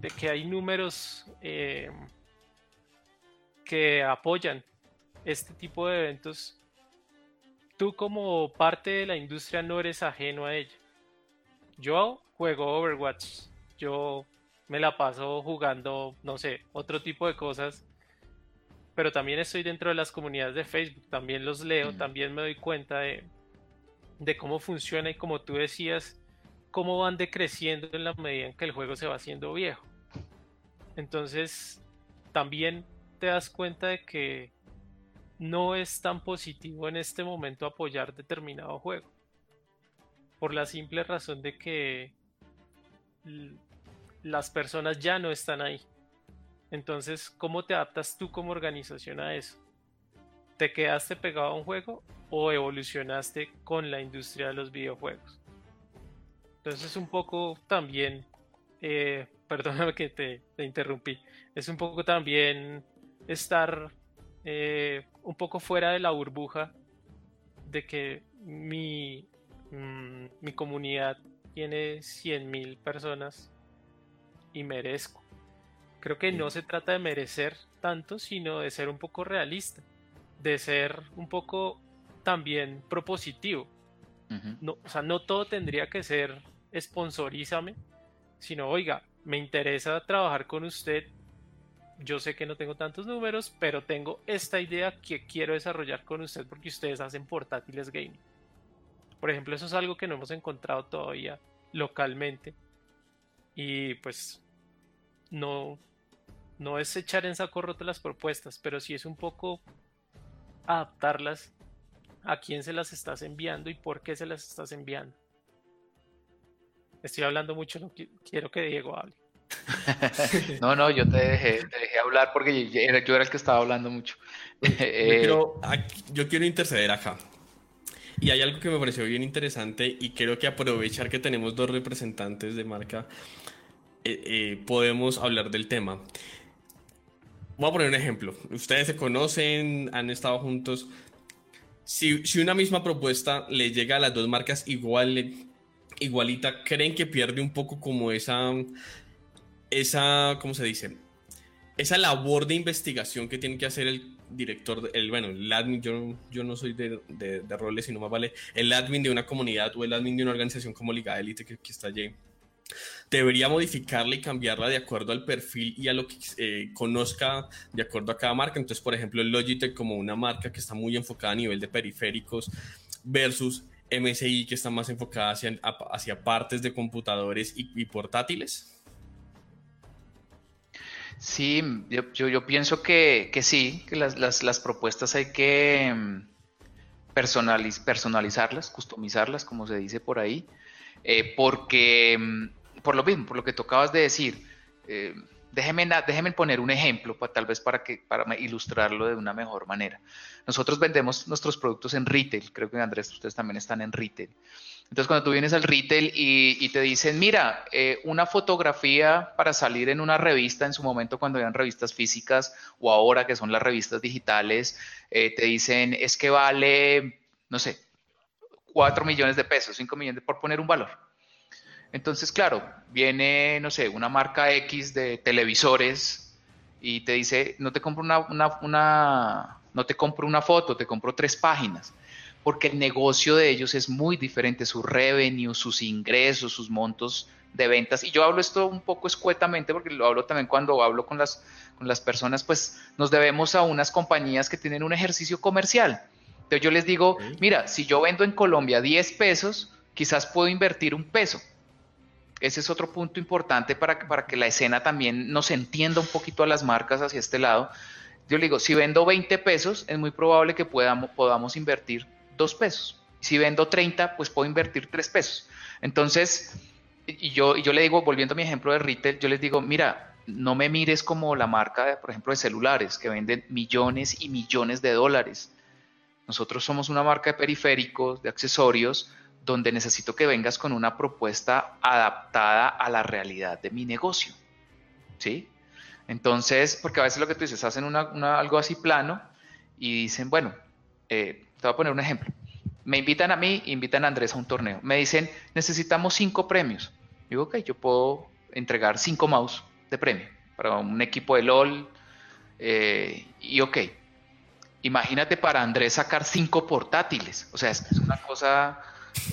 de que hay números eh, que apoyan este tipo de eventos, tú como parte de la industria no eres ajeno a ella. Yo juego Overwatch, yo me la paso jugando, no sé, otro tipo de cosas, pero también estoy dentro de las comunidades de Facebook, también los leo, también me doy cuenta de, de cómo funciona y como tú decías, cómo van decreciendo en la medida en que el juego se va haciendo viejo. Entonces, también te das cuenta de que no es tan positivo en este momento apoyar determinado juego. Por la simple razón de que las personas ya no están ahí. Entonces, ¿cómo te adaptas tú como organización a eso? ¿Te quedaste pegado a un juego o evolucionaste con la industria de los videojuegos? Entonces, un poco también, eh, *laughs* perdóname que te, te interrumpí, es un poco también estar eh, un poco fuera de la burbuja de que mi, mm, mi comunidad tiene 100.000 personas y merezco. Creo que no se trata de merecer tanto, sino de ser un poco realista, de ser un poco también propositivo. no, o sea, no todo tendría que ser sponsorízame, sino oiga, me interesa trabajar con usted yo sé que no tengo tantos números, pero tengo esta idea que quiero desarrollar con usted porque ustedes hacen portátiles gaming. Por ejemplo, eso es algo que no hemos encontrado todavía localmente. Y pues no, no es echar en saco roto las propuestas, pero sí es un poco adaptarlas a quién se las estás enviando y por qué se las estás enviando. Estoy hablando mucho, no quiero que Diego hable. *laughs* no, no, yo te dejé, hablar porque yo era, el que estaba hablando mucho. *laughs* Eh, yo quiero interceder acá. Y hay algo que me pareció bien interesante y creo que aprovechar que tenemos dos representantes de marca, eh, eh, podemos hablar del tema. Voy a poner un ejemplo. Ustedes se conocen, han estado juntos. Si, si una misma propuesta le llega a las dos marcas igual, igualita, ¿creen que pierde un poco como esa, esa, ¿cómo se dice? Esa labor de investigación que tiene que hacer el director, el, bueno, el admin, yo, no soy de, de, roles, sino más vale el admin de una comunidad o el admin de una organización como Liga Elite que, está allí, debería modificarla y cambiarla de acuerdo al perfil y a lo que eh, conozca de acuerdo a cada marca. Entonces, por ejemplo, Logitech como una marca que está muy enfocada a nivel de periféricos versus MSI que está más enfocada hacia partes de computadores y portátiles. Sí, yo, yo, pienso que, sí, que las, propuestas hay que mm, personaliz, personalizarlas, customizarlas, como se dice por ahí, eh, porque, mm, por lo mismo, por lo que tocabas de decir, eh, déjeme, poner un ejemplo, tal vez para, que, para ilustrarlo de una mejor manera. Nosotros vendemos nuestros productos en retail, creo que Andrés, ustedes también están en retail. Entonces, cuando tú vienes al retail y, te dicen, mira, eh, una fotografía para salir en una revista, en su momento cuando eran revistas físicas o ahora que son las revistas digitales, eh, te dicen, es que vale, no sé, 4 millones de pesos, 5 millones, por poner un valor. Entonces, claro, viene, no sé, una marca X de televisores y te dice, no te compro una, una no te compro una foto, te compro tres páginas porque el negocio de ellos es muy diferente, su revenue, sus ingresos, sus montos de ventas. Y yo hablo esto un poco escuetamente porque lo hablo también cuando hablo con las, con las personas, pues nos debemos a unas compañías que tienen un ejercicio comercial. Entonces yo les digo, mira, si yo vendo en Colombia 10 pesos, quizás puedo invertir un peso. Ese es otro punto importante para, para que la escena también nos entienda un poquito a las marcas hacia este lado. Yo le digo, si vendo 20 pesos, es muy probable que podamos, podamos invertir dos pesos. Si vendo 30, pues puedo invertir tres pesos. Entonces, y yo, yo le digo, volviendo a mi ejemplo de retail, yo les digo, mira, no me mires como la marca, por ejemplo, de celulares, que venden millones y millones de dólares. Nosotros somos una marca de periféricos, de accesorios, donde necesito que vengas con una propuesta adaptada a la realidad de mi negocio. ¿Sí? Entonces, porque a veces lo que tú dices, hacen algo así plano y dicen, bueno, eh, te voy a poner un ejemplo. Me invitan a mí, invitan a Andrés a un torneo. Me dicen, necesitamos cinco premios. Digo, ok, yo puedo entregar cinco mouse de premio para un equipo de LOL. Eh, y ok, imagínate para Andrés sacar cinco portátiles. O sea, es, una cosa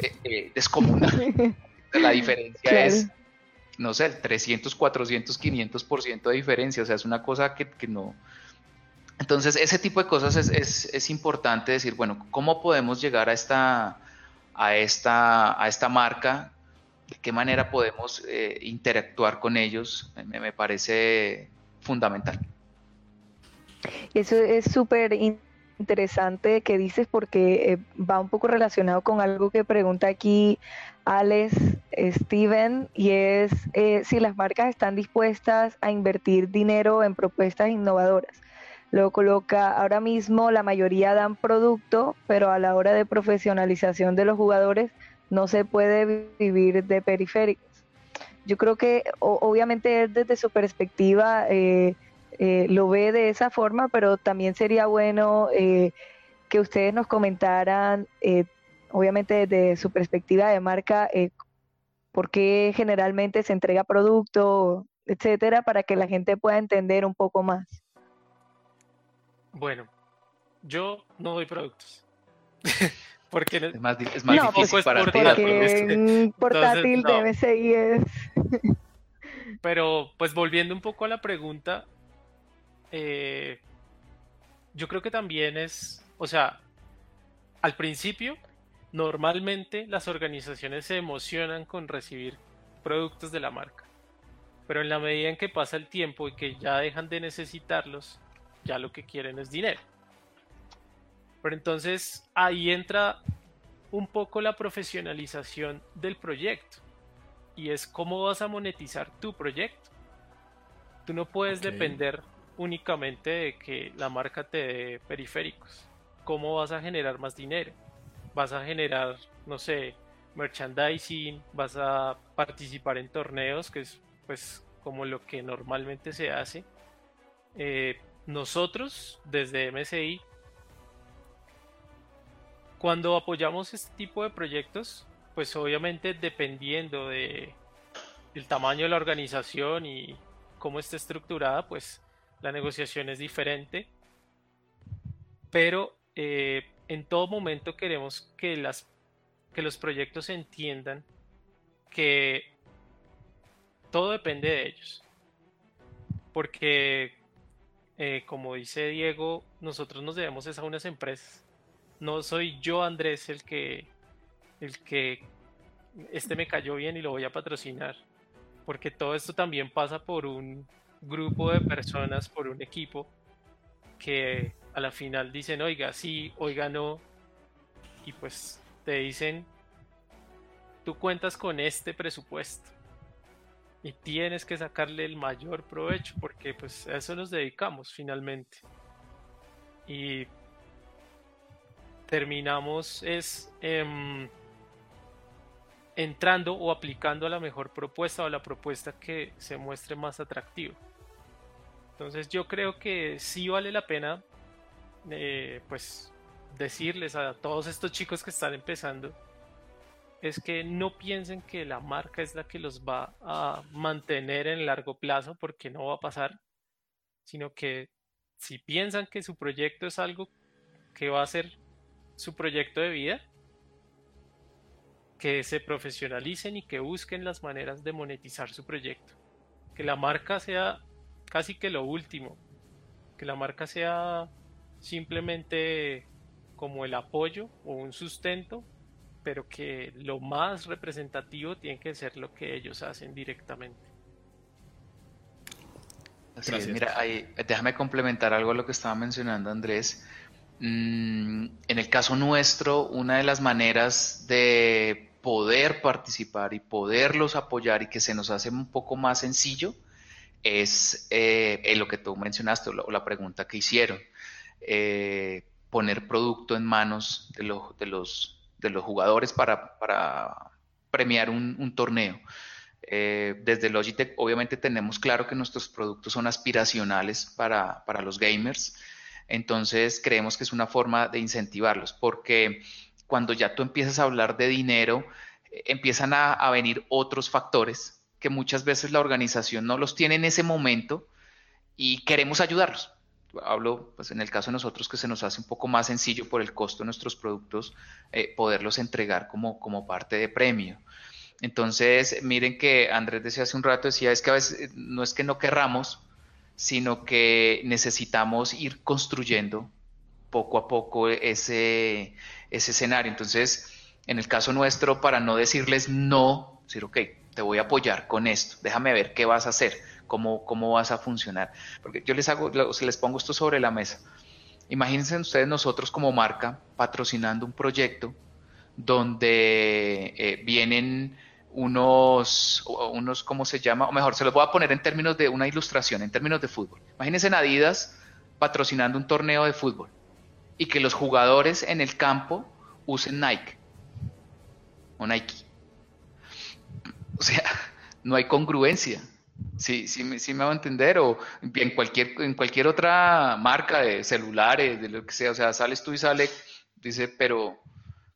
eh, eh, descomunal. *laughs* La diferencia es, no sé, 300, 400, 500% de diferencia. O sea, es una cosa que, que no, entonces, ese tipo de cosas es, importante decir, bueno, ¿cómo podemos llegar a esta, a esta, a esta marca? ¿De qué manera podemos eh, interactuar con ellos? Me, parece fundamental. Eso es súper interesante que dices porque eh, va un poco relacionado con algo que pregunta aquí Alex Steven y es eh, si las marcas están dispuestas a invertir dinero en propuestas innovadoras lo coloca ahora mismo, la mayoría dan producto, pero a la hora de profesionalización de los jugadores no se puede vivir de periféricos. Yo creo que obviamente desde su perspectiva eh, eh, lo ve de esa forma, pero también sería bueno eh, que ustedes nos comentaran, obviamente desde su perspectiva de marca, por qué generalmente se entrega producto, etcétera, para que la gente pueda entender un poco más. Bueno, yo no doy productos. *laughs* porque es más, es más difícil para ti. Porque portátil debe seguir. *laughs* Pero, pues volviendo un poco a la pregunta, eh, yo creo que también es, o sea, al principio, normalmente las organizaciones se emocionan con recibir productos de la marca. Pero en la medida en que pasa el tiempo y que ya dejan de necesitarlos, ya lo que quieren es dinero. Pero entonces ahí entra un poco la profesionalización del proyecto. Y es cómo vas a monetizar tu proyecto. Tú no puedes depender únicamente de que la marca te dé periféricos. ¿Cómo vas a generar más dinero? Vas a generar, no sé, merchandising, vas a participar en torneos, que es pues como lo que normalmente se hace. Eh, nosotros, desde MSI, cuando apoyamos este tipo de proyectos, pues obviamente dependiendo de el tamaño de la organización y cómo esté estructurada, pues la negociación es diferente, pero eh, en todo momento queremos que, las, que los proyectos entiendan que todo depende de ellos. Porque, eh, como dice Diego, nosotros nos debemos a unas empresas. No soy yo, Andrés, el que, el que este me cayó bien y lo voy a patrocinar. Porque todo esto también pasa por un grupo de personas, por un equipo, que a la final dicen, oiga, sí, oiga, no, y pues te dicen, tú cuentas con este presupuesto y tienes que sacarle el mayor provecho porque pues a eso nos dedicamos finalmente. Y terminamos es em, entrando o aplicando a la mejor propuesta o la propuesta que se muestre más atractiva. Entonces yo creo que sí vale la pena eh, pues decirles a todos estos chicos que están empezando es que no piensen que la marca es la que los va a mantener en largo plazo porque no va a pasar, sino que si piensan que su proyecto es algo que va a ser su proyecto de vida, que se profesionalicen y que busquen las maneras de monetizar su proyecto. Que la marca sea casi que lo último. Que la marca sea simplemente como el apoyo o un sustento, pero que lo más representativo tiene que ser lo que ellos hacen directamente. Así es, mira, déjame complementar algo a lo que estaba mencionando Andrés. Mm, en el caso nuestro, una de las maneras de poder participar y poderlos apoyar y que se nos hace un poco más sencillo es eh, lo que tú mencionaste o la, pregunta que hicieron. Eh, poner producto en manos de, de, los, de los jugadores para, para premiar un, torneo. Eh, desde Logitech obviamente tenemos claro que nuestros productos son aspiracionales para, para, los gamers, entonces creemos que es una forma de incentivarlos, porque cuando ya tú empiezas a hablar de dinero, empiezan a, a venir otros factores que muchas veces la organización no los tiene en ese momento y queremos ayudarlos. Hablo, pues en el caso de nosotros, que se nos hace un poco más sencillo por el costo de nuestros productos eh, poderlos entregar como, como parte de premio. Entonces, miren que Andrés decía hace un rato, decía, es que a veces eh, no es que no querramos, sino que necesitamos ir construyendo poco a poco ese, ese escenario. Entonces, en el caso nuestro, para no decirles no, decir, ok, te voy a apoyar con esto, déjame ver qué vas a hacer, cómo, cómo vas a funcionar. Porque yo les hago, les pongo esto sobre la mesa. Imagínense ustedes nosotros como marca patrocinando un proyecto donde eh, vienen unos, unos, ¿cómo se llama? O mejor, se los voy a poner en términos de una ilustración, en términos de fútbol. Imagínense Adidas patrocinando un torneo de fútbol y que los jugadores en el campo usen Nike o Nike. O sea, *laughs* no hay congruencia. Sí, sí, sí me va a entender, o en cualquier, en cualquier otra marca de celulares, de lo que sea, o sea, sales tú y sale, dice, pero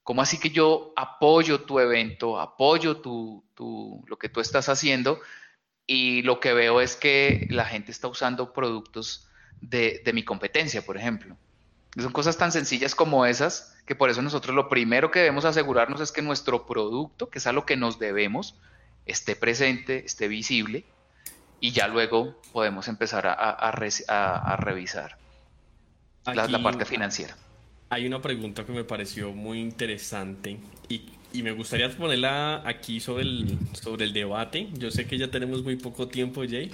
¿cómo así que yo apoyo tu evento, apoyo tu, tu, lo que tú estás haciendo? Y lo que veo es que la gente está usando productos de, de mi competencia, por ejemplo. Son cosas tan sencillas como esas, que por eso nosotros lo primero que debemos asegurarnos es que nuestro producto, que es a lo que nos debemos, esté presente, esté visible y ya luego podemos empezar a, revisar la, parte financiera. hay una pregunta que me pareció muy interesante y, y, me gustaría ponerla aquí sobre el, sobre el debate. Yo sé que ya tenemos muy poco tiempo, Jay,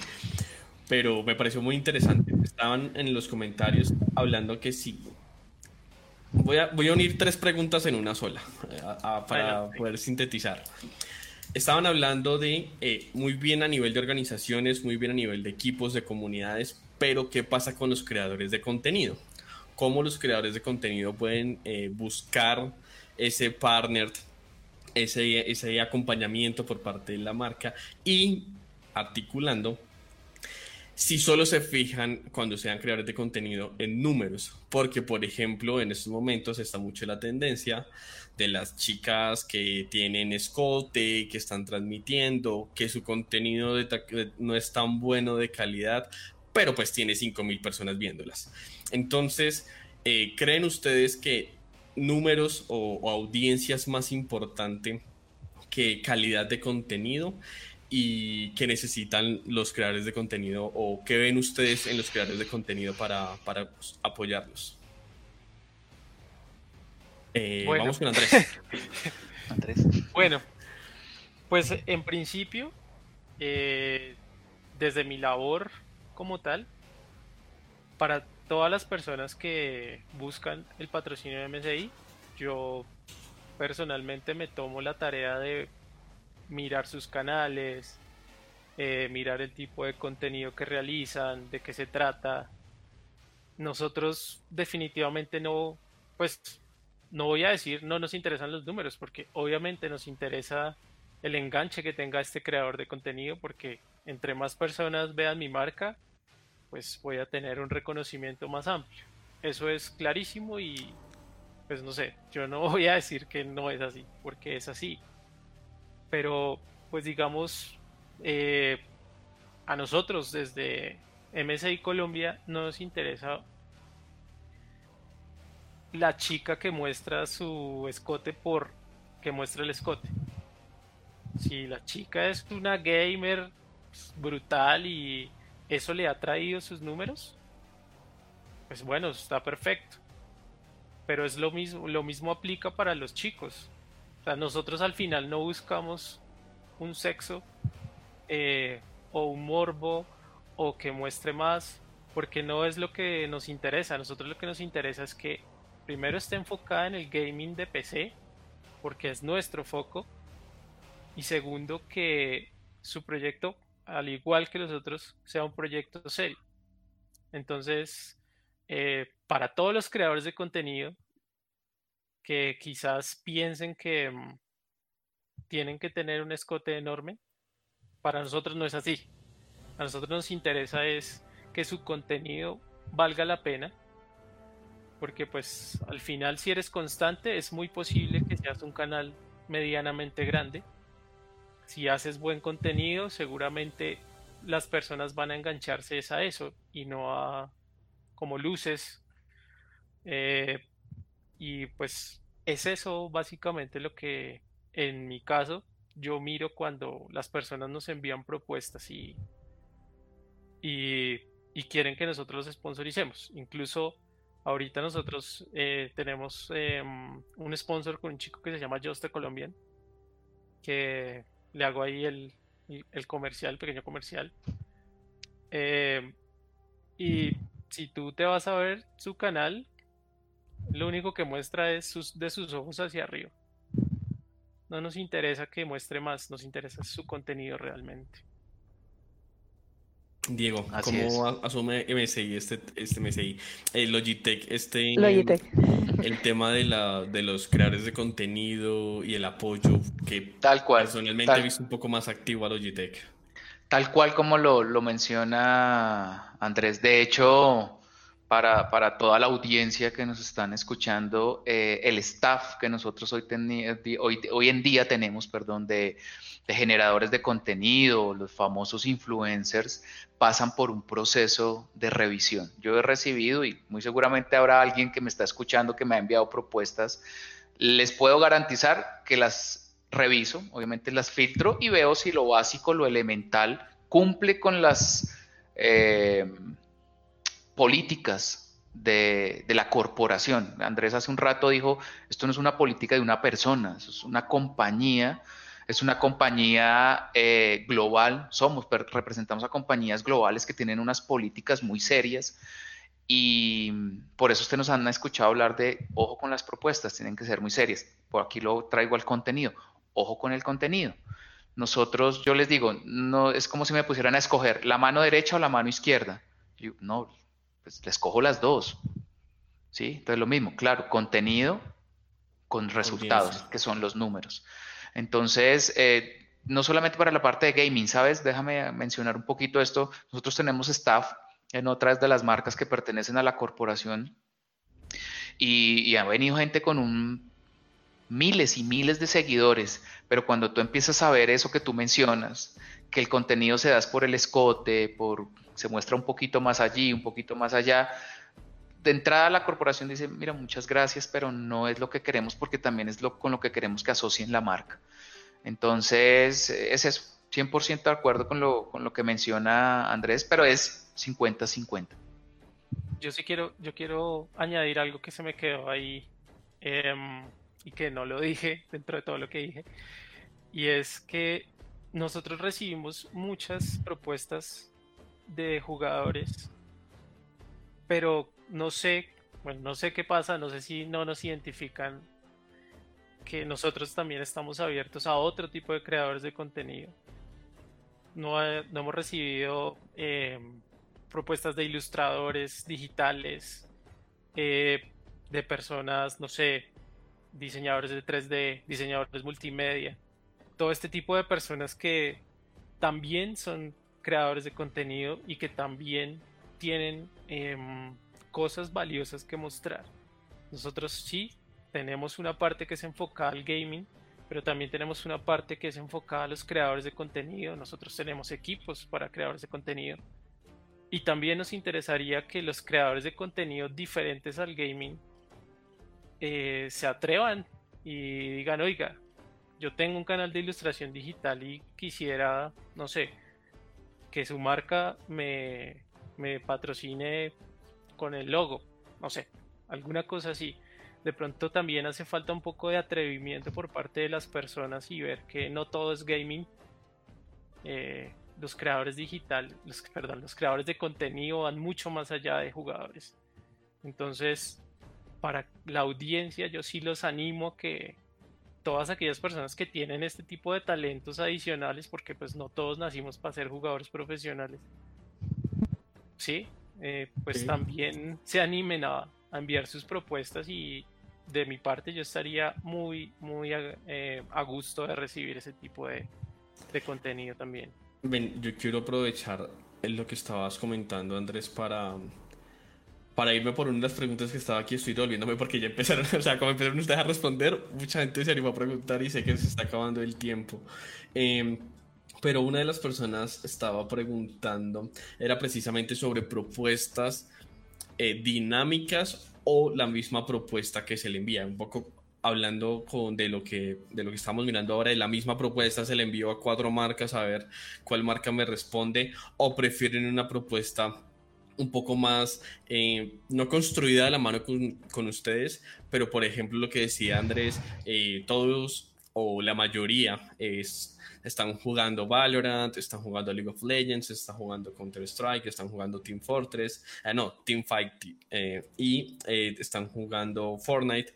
pero me pareció muy interesante. Estaban en los comentarios hablando que si... Voy a, voy a unir tres preguntas en una sola eh, para poder sintetizar. Estaban hablando de eh, muy bien a nivel de organizaciones, muy bien a nivel de equipos, de comunidades, pero ¿qué pasa con los creadores de contenido? cómo los creadores de contenido pueden eh, buscar ese partner, ese, ese acompañamiento por parte de la marca y articulando si solo se fijan cuando sean creadores de contenido en números, porque por ejemplo en estos momentos está mucho la tendencia de las chicas que tienen escote, que están transmitiendo, que su contenido no es tan bueno de calidad, pero pues tiene 5.000 personas viéndolas. Entonces, eh, ¿creen ustedes que números o, audiencia es más importante que calidad de contenido? Y qué necesitan los creadores de contenido o qué ven ustedes en los creadores de contenido para, pues, apoyarlos. Eh, vamos con Andrés. *laughs* Andrés. Bueno, pues en principio, eh, desde mi labor como tal, para todas las personas que buscan el patrocinio de MSI, yo personalmente me tomo la tarea de mirar sus canales, eh, mirar el tipo de contenido que realizan, de qué se trata. Nosotros definitivamente no, pues no voy a decir no nos interesan los números, porque obviamente nos interesa el enganche que tenga este creador de contenido, porque entre más personas vean mi marca, pues voy a tener un reconocimiento más amplio. Eso es clarísimo y pues no sé, yo no *laughs* voy a decir que no es así, porque es así. Pero pues digamos, eh, a nosotros desde MSI Colombia no nos interesa la chica que muestra su escote por que muestra el escote. Si la chica es una gamer brutal y eso le ha traído sus números, pues bueno, está perfecto. Pero es lo mismo, lo mismo aplica para los chicos. Nosotros al final no buscamos un sexo eh, o un morbo o que muestre más, porque no es lo que nos interesa. A nosotros lo que nos interesa es que primero esté enfocada en el gaming de PC, porque es nuestro foco, y segundo que su proyecto al igual que los otros, sea un proyecto serio. Entonces, eh, para todos los creadores de contenido que quizás piensen que mm, tienen que tener un escote enorme, para nosotros no es así. A nosotros nos interesa es que su contenido valga la pena, porque pues al final si eres constante es muy posible que seas un canal medianamente grande si haces buen contenido, seguramente las personas van a engancharse a eso y no a como luces. Eh, y pues es eso básicamente lo que en mi caso yo miro cuando las personas nos envían propuestas y, y, quieren que nosotros los sponsoricemos. Incluso ahorita nosotros eh, tenemos em, un sponsor con un chico que se llama Just Colombian, que le hago ahí el, el comercial, pequeño comercial. Eh, y si tú te vas a ver su canal, lo único que muestra es sus, de sus ojos hacia arriba. No nos interesa que muestre más, nos interesa su contenido realmente. Diego, ¿cómo asume MSI este, este MSI? Eh, Logitech, este el tema de la de los creadores de contenido y el apoyo que tal cual personalmente he visto un poco más activo a Logitech. Tal cual como lo, lo menciona Andrés. De hecho, para, para, toda la audiencia que nos están escuchando, eh, el staff que nosotros hoy, hoy, hoy en día tenemos, perdón, de de generadores de contenido, los famosos influencers, pasan por un proceso de revisión. Yo he recibido, y muy seguramente habrá alguien que me está escuchando que me ha enviado propuestas, les puedo garantizar que las reviso, obviamente las filtro y veo si lo básico, lo elemental, cumple con las eh, políticas de, la corporación. Andrés hace un rato dijo, esto no es una política de una persona, es una compañía, es una compañía eh, global, somos, representamos a compañías globales que tienen unas políticas muy serias y por eso ustedes nos han escuchado hablar de, ojo con las propuestas, tienen que ser muy serias. Por aquí lo traigo al contenido, ojo con el contenido. Nosotros, yo les digo, no es como si me pusieran a escoger la mano derecha o la mano izquierda. Yo, no, pues les cojo las dos. ¿Sí? Entonces lo mismo, claro, contenido con resultados, que son los números. Entonces, eh, no solamente para la parte de gaming, ¿sabes? Déjame mencionar un poquito esto. Nosotros tenemos staff en otras de las marcas que pertenecen a la corporación y, y ha venido gente con un miles y miles de seguidores, pero cuando tú empiezas a ver eso que tú mencionas, que el contenido se da por el escote, por se muestra un poquito más allí, un poquito más allá. De entrada la corporación dice, mira, muchas gracias, pero no es lo que queremos porque también es lo, con lo que queremos que asocien la marca. Entonces, es eso, 100% de acuerdo con lo, con lo que menciona Andrés, pero es 50-50. Yo sí quiero, yo quiero añadir algo que se me quedó ahí em, y que no lo dije dentro de todo lo que dije. Y es que nosotros recibimos muchas propuestas de jugadores, pero no sé, bueno, no sé qué pasa, no sé si no nos identifican que nosotros también estamos abiertos a otro tipo de creadores de contenido. No, hemos recibido em, propuestas de ilustradores digitales, eh, de personas, no sé, diseñadores de 3D, diseñadores multimedia, todo este tipo de personas que también son creadores de contenido y que también tienen em, cosas valiosas que mostrar. Nosotros sí tenemos una parte que es enfocada al gaming, pero también tenemos una parte que es enfocada a los creadores de contenido. Nosotros tenemos equipos para creadores de contenido. Y también nos interesaría que los creadores de contenido diferentes al gaming eh, se atrevan y digan, oiga, yo tengo un canal de ilustración digital y quisiera, no sé, que su marca me, patrocine con el logo, no sé, alguna cosa así. De pronto también hace falta un poco de atrevimiento por parte de las personas y ver que no todo es gaming. Eh, los creadores digital, los, perdón, los creadores de contenido van mucho más allá de jugadores. Entonces, para la audiencia, yo sí los animo que, todas aquellas personas que tienen este tipo de talentos adicionales, porque pues no todos nacimos para ser jugadores profesionales, sí, eh, pues también se animen a, enviar sus propuestas y de mi parte yo estaría muy, muy a, eh, gusto de recibir ese tipo de, de contenido también. yo quiero aprovechar lo que estabas comentando, Andrés, para para irme por una de las preguntas que estaba aquí, estoy volviéndome porque ya empezaron, *laughs* o sea, como empezaron ustedes a responder, mucha gente se animó a preguntar y sé que se está acabando el tiempo. Em, pero una de las personas estaba preguntando, era precisamente sobre propuestas eh, dinámicas o la misma propuesta que se le envía, un poco hablando con de lo que de lo que estamos mirando ahora de la misma propuesta se le envió a cuatro marcas a ver cuál marca me responde o prefieren una propuesta un poco más, eh, no construida de la mano con, ustedes, pero por ejemplo lo que decía Andrés, eh, todos o la mayoría es, están jugando Valorant, están jugando League of Legends, están jugando Counter-Strike, están jugando Team Fortress, ah, no, Team Fight eh, y están jugando Fortnite.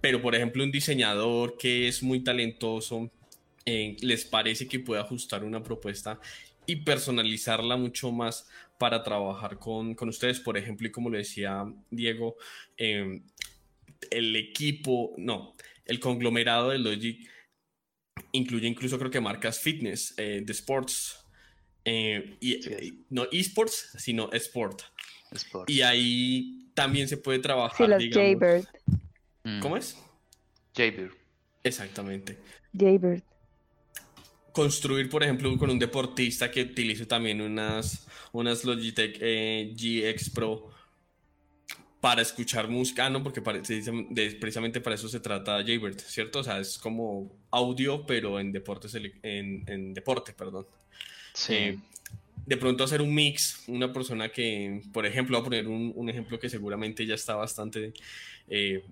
pero por ejemplo un diseñador que es muy talentoso, les parece que puede ajustar una propuesta y personalizarla mucho más para trabajar con, ustedes, por ejemplo, y como lo decía Diego, em, el equipo, no, el conglomerado de Logic incluye incluso creo que marcas fitness, eh, de sports, eh, y, no esports, sino sport. Y ahí también se puede trabajar. Sí, los Jaybird. Mm. ¿Cómo es? Jaybird. Exactamente. Jaybird construir, por ejemplo, con un deportista que utilice también unas, unas Logitech eh, GX Pro para escuchar música, ah, no, porque precisamente para eso se trata Jaybird, ¿cierto? O sea, es como audio, pero en deportes, en, en deporte, perdón. Sí. Eh, de pronto hacer un mix, una persona que, por ejemplo, voy a poner un, ejemplo que seguramente ya está bastante eh,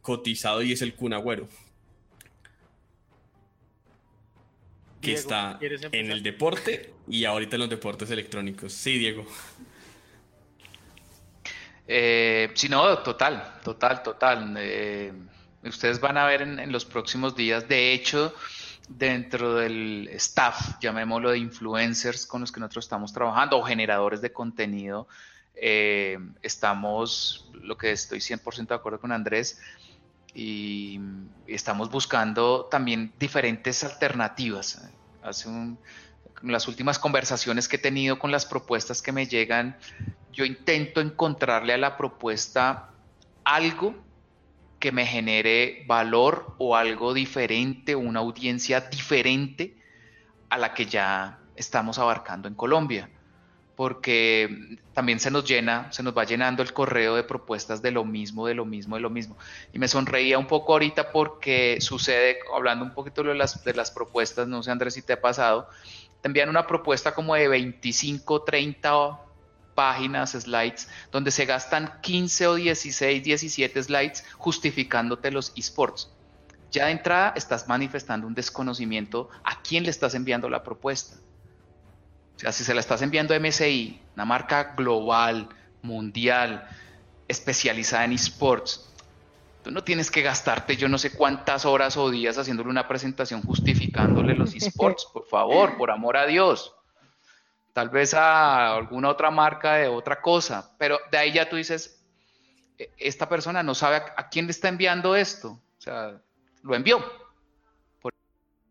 cotizado y es el Cunagüero. Que está en el deporte y ahorita en los deportes electrónicos. Sí, Diego. Eh, sí, no, total, total, total. Eh, ustedes van a ver en, los próximos días, de hecho, dentro del staff, llamémoslo de influencers con los que nosotros estamos trabajando o generadores de contenido, eh, estamos, lo que estoy 100% de acuerdo con Andrés, y, estamos buscando también diferentes alternativas. Hace un, las últimas conversaciones que he tenido con las propuestas que me llegan, yo intento encontrarle a la propuesta algo que me genere valor o algo diferente, una audiencia diferente a la que ya estamos abarcando en Colombia. Porque también se nos llena, se nos va llenando el correo de propuestas de lo mismo, de lo mismo, de lo mismo. Y me sonreía un poco ahorita porque sucede, hablando un poquito de las, de las propuestas, no sé Andrés si te ha pasado, te envían una propuesta como de 25, 30 páginas, slides, donde se gastan 15 o 16, 17 slides justificándote los esports. Ya de entrada estás manifestando un desconocimiento a quién le estás enviando la propuesta. O sea, si se la estás enviando a MSI, una marca global, mundial, especializada en esports, Tú no tienes que gastarte yo no sé cuántas horas o días haciéndole una presentación justificándole los esports, por favor, por amor a Dios. Tal vez a alguna otra marca de otra cosa, pero de ahí ya tú dices, e, esta persona no sabe a, quién le está enviando esto. O sea, lo envió por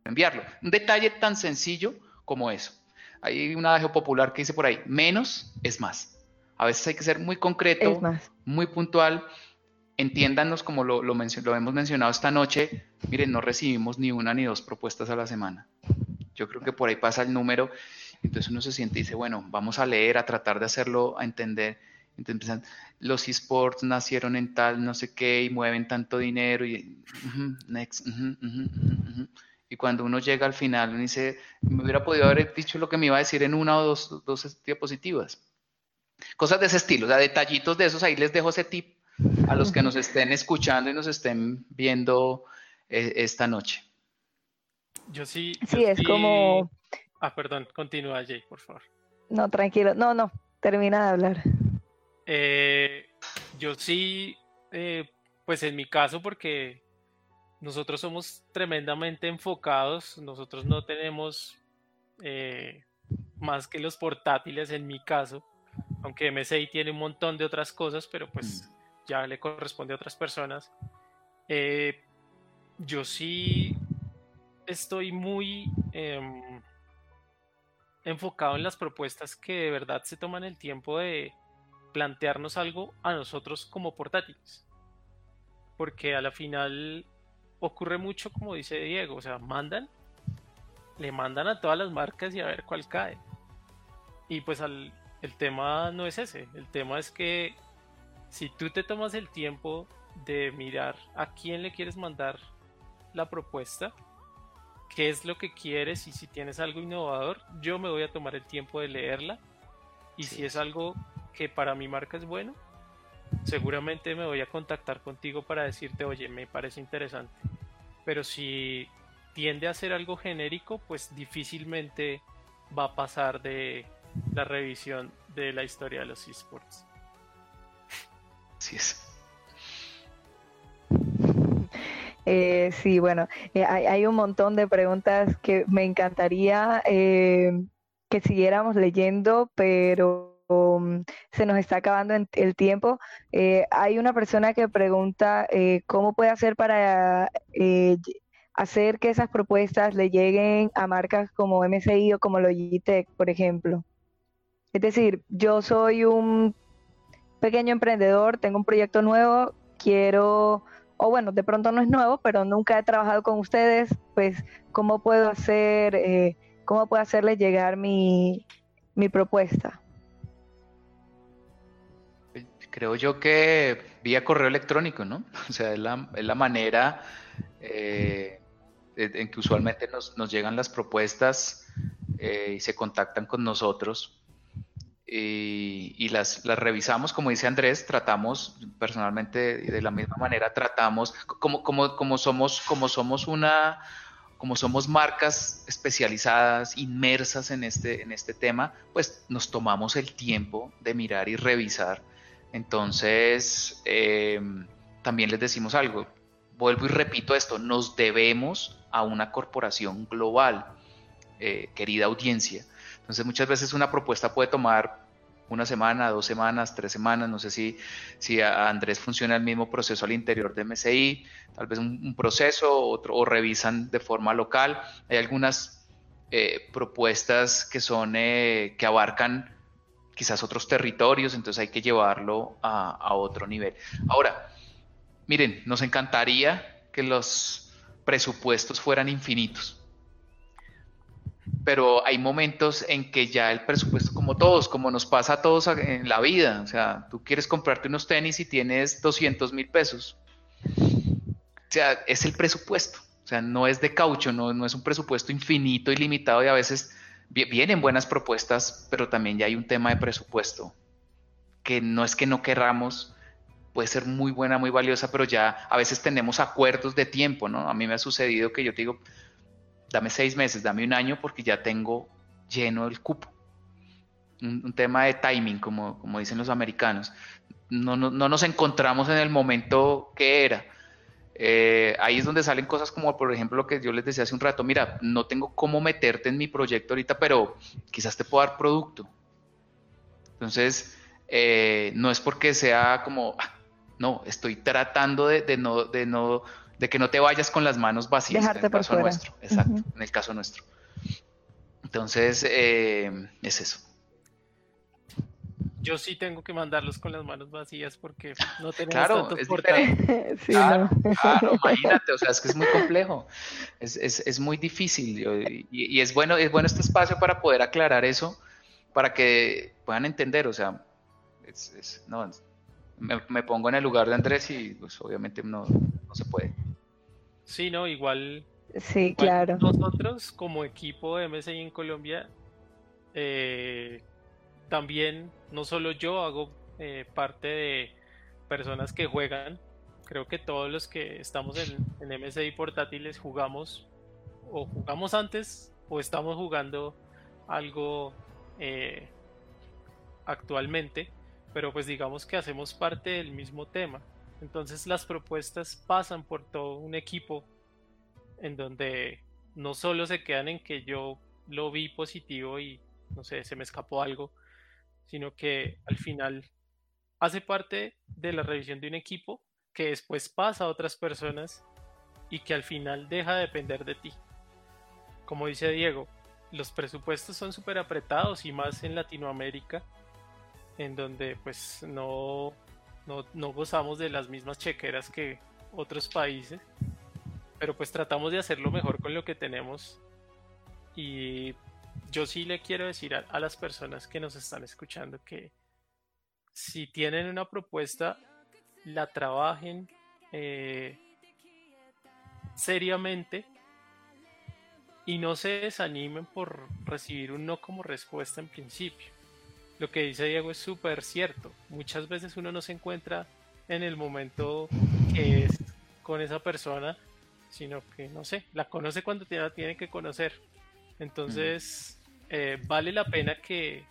enviarlo. Un detalle tan sencillo como eso. Hay un adagio popular que dice por ahí, menos es más. A veces hay que ser muy concreto, muy puntual entiéndanos como lo, lo, lo, hemos mencionado esta noche, miren, no recibimos ni una ni dos propuestas a la semana. Yo creo que por ahí pasa el número, entonces uno se siente y dice, bueno, vamos a leer, a tratar de hacerlo, a entender. Entonces los esports nacieron en tal, no sé qué, y mueven tanto dinero, y next, y cuando uno llega al final, uno dice, me hubiera podido haber dicho lo que me iba a decir en una o dos, dos diapositivas. Cosas de ese estilo, o sea, detallitos de esos, ahí les dejo ese tip a los que nos estén escuchando y nos estén viendo eh, esta noche. Yo sí. Sí, es como. Ah, perdón, continúa Jay, por favor. No, tranquilo. No, no, termina de hablar. Eh, yo sí, eh, pues en mi caso, porque nosotros somos tremendamente enfocados, nosotros no tenemos más que los portátiles en mi caso, aunque MSI tiene un montón de otras cosas, pero pues mm ya le corresponde a otras personas. Eh, yo sí estoy muy em, enfocado en las propuestas que de verdad se toman el tiempo de plantearnos algo a nosotros como portátiles. Porque a la final ocurre mucho como dice Diego, o sea, mandan, le mandan a todas las marcas y a ver cuál cae. Y pues el tema no es ese, el tema es que si tú te tomas el tiempo de mirar a quién le quieres mandar la propuesta, qué es lo que quieres y si tienes algo innovador, yo me voy a tomar el tiempo de leerla y si es algo que para mi marca es bueno, seguramente me voy a contactar contigo para decirte, oye, me parece interesante. Pero si tiende a ser algo genérico, pues difícilmente va a pasar de la revisión de la historia de los esports. Así es. Eh, sí, bueno, eh, hay, un montón de preguntas que me encantaría eh, que siguiéramos leyendo, pero se nos está acabando el tiempo. hay una persona que pregunta cómo puede hacer para hacer que esas propuestas le lleguen a marcas como MSI o como Logitech, por ejemplo. Es decir, yo soy un pequeño emprendedor, tengo un proyecto nuevo, quiero, o bueno, de pronto no es nuevo, pero nunca he trabajado con ustedes, pues, ¿cómo puedo hacer, eh, cómo puedo hacerles llegar mi, propuesta? Creo yo que vía correo electrónico, ¿no? *laughs* O sea, es la, es la manera eh, en que usualmente nos, nos llegan las propuestas eh, y se contactan con nosotros y, las, las, revisamos, como dice Andrés, tratamos personalmente de la misma manera, tratamos, como, como, como, somos, como somos una, como somos marcas especializadas, inmersas en este, en este tema, pues nos tomamos el tiempo de mirar y revisar. Entonces, em, también les decimos algo, vuelvo y repito esto, nos debemos a una corporación global, eh, querida audiencia. Entonces muchas veces una propuesta puede tomar una semana, dos semanas, tres semanas, no sé si, si Andrés funciona el mismo proceso al interior de MSI, tal vez un, proceso otro, o revisan de forma local. Hay algunas eh, propuestas que son, eh, que abarcan quizás otros territorios, entonces hay que llevarlo a, otro nivel. Ahora, miren, nos encantaría que los presupuestos fueran infinitos pero hay momentos en que ya el presupuesto, como todos, como nos pasa a todos en la vida, o sea, tú quieres comprarte unos tenis y tienes 200 mil pesos. O sea, es el presupuesto, o sea, no es de caucho, no, no es un presupuesto infinito, ilimitado y a veces vienen buenas propuestas, pero también ya hay un tema de presupuesto, que no es que no querramos, puede ser muy buena, muy valiosa, pero ya a veces tenemos acuerdos de tiempo, ¿no? A mí me ha sucedido que yo te digo, dame seis meses, dame un año porque ya tengo lleno el cupo. Un, tema de timing, como, como dicen los americanos. No, no, nos encontramos en el momento que era. Eh, ahí es donde salen cosas como, por ejemplo, lo que yo les decía hace un rato, mira, no tengo cómo meterte en mi proyecto ahorita, pero quizás te puedo dar producto. Entonces, eh, no es porque sea como, ah, no, estoy tratando de, no, de no de que no te vayas con las manos vacías en el caso nuestro. Exacto, en el caso nuestro. Entonces, eh, es eso. Yo sí tengo que mandarlos con las manos vacías porque no tenemos claro, tantos es *laughs* sí, claro, claro, *laughs* imagínate, o sea, es que es muy complejo, es, es, es muy difícil y, y, es bueno, es bueno este espacio para poder aclarar eso, para que puedan entender, o sea, es, no, me, me, pongo en el lugar de Andrés y pues obviamente no, no se puede. Sí, no, igual. Sí, claro. Nosotros como equipo de MSI en Colombia, eh, también, no solo yo hago eh, parte de personas que juegan, creo que todos los que estamos en, en MSI portátiles jugamos o jugamos antes o estamos jugando algo eh, actualmente, pero pues digamos que hacemos parte del mismo tema. Entonces las propuestas pasan por todo un equipo en donde no solo se quedan en que yo lo vi positivo y no sé, se me escapó algo, sino que al final hace parte de la revisión de un equipo que después pasa a otras personas y que al final deja de depender de ti. Como dice Diego, los presupuestos son súper apretados y más en Latinoamérica, en donde pues no no, gozamos de las mismas chequeras que otros países, pero pues tratamos de hacerlo mejor con lo que tenemos y yo sí le quiero decir a, las personas que nos están escuchando que si tienen una propuesta, la trabajen eh, seriamente y no se desanimen por recibir un no como respuesta en principio lo que dice Diego es súper cierto. Muchas veces uno no se encuentra en el momento que es con esa persona, sino que, no sé, la conoce cuando la tiene que conocer. Entonces, eh, vale la pena que,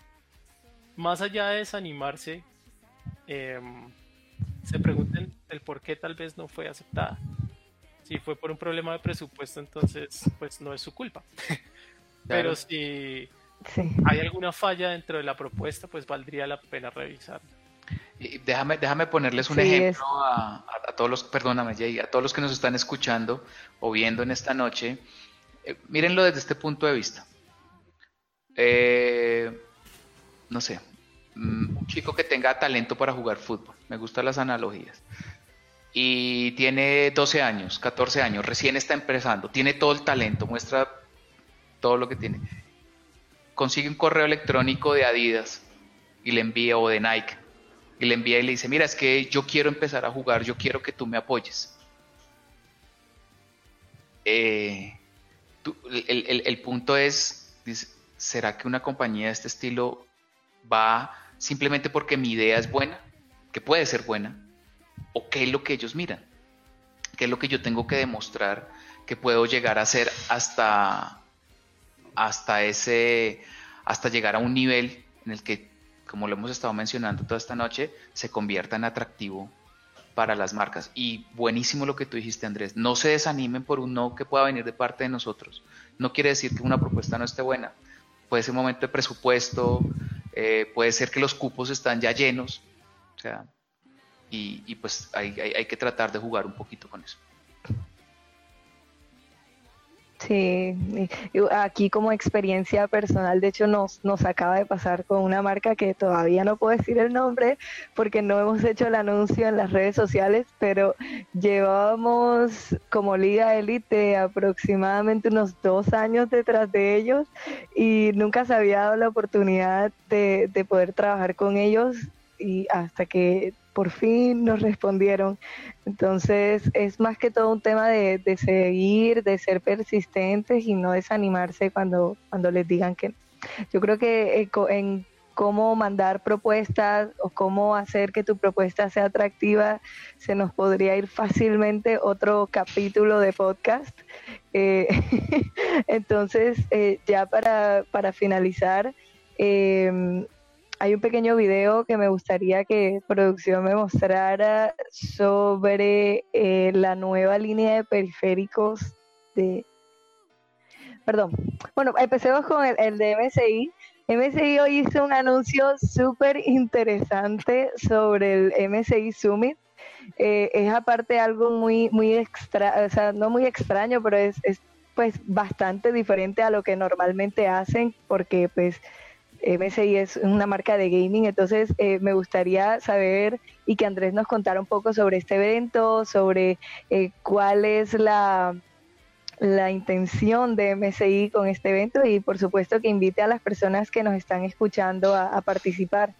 más allá de desanimarse, em, se pregunten el por qué tal vez no fue aceptada. Si fue por un problema de presupuesto, entonces, pues no es su culpa. *laughs* Pero si hay alguna falla dentro de la propuesta, pues valdría la pena revisar. déjame, déjame ponerles un ejemplo a, todos los, perdóname Jay, a todos los que nos están escuchando o viendo en esta noche. Eh, mírenlo desde este punto de vista. Eh, no sé, mm, un chico que tenga talento para jugar fútbol, me gustan las analogías, y tiene 12 años, 14 años, recién está empezando, tiene todo el talento, muestra todo lo que tiene consigue un correo electrónico de Adidas y le envía o de Nike y le envía y le dice, mira, es que yo quiero empezar a jugar, yo quiero que tú me apoyes. Eh, el, punto es, ¿será que una compañía de este estilo va simplemente porque mi idea es buena, que puede ser buena, o qué es lo que ellos miran, qué es lo que yo tengo que demostrar que puedo llegar a ser hasta, hasta ese, hasta llegar a un nivel en el que, como lo hemos estado mencionando toda esta noche, se convierta en atractivo para las marcas. Y buenísimo lo que tú dijiste, Andrés. No se desanimen por un no que pueda venir de parte de nosotros. No quiere decir que una propuesta no esté buena. Puede ser momento de presupuesto, eh, puede ser que los cupos están ya llenos. O sea, y, pues hay que tratar de jugar un poquito con eso. Sí, aquí como experiencia personal, de hecho nos, nos acaba de pasar con una marca que todavía no puedo decir el nombre porque no hemos hecho el anuncio en las redes sociales, pero llevábamos como Liga Elite aproximadamente unos dos años detrás de ellos y nunca se había dado la oportunidad de, de poder trabajar con ellos y hasta que por fin nos respondieron. Entonces es más que todo un tema de, seguir, de ser persistentes y no desanimarse cuando, cuando les digan que Yo creo que eh, en cómo mandar propuestas o cómo hacer que tu propuesta sea atractiva, se nos podría ir fácilmente otro capítulo de podcast. Eh, *laughs* entonces, eh, ya para, para finalizar, eh, hay un pequeño video que me gustaría que producción me mostrara sobre eh, la nueva línea de periféricos de... Perdón. Bueno, empecemos con el, de MSI. MSI hoy hizo un anuncio súper interesante sobre el MSI Summit. Eh, es aparte algo muy, muy extra, o sea, no muy extraño, pero es, es pues bastante diferente a lo que normalmente hacen, porque pues MSI es una marca de gaming, entonces eh, me gustaría saber y que Andrés nos contara un poco sobre este evento, sobre eh, cuál es la, la intención de MSI con este evento y por supuesto que invite a las personas que nos están escuchando a, participar.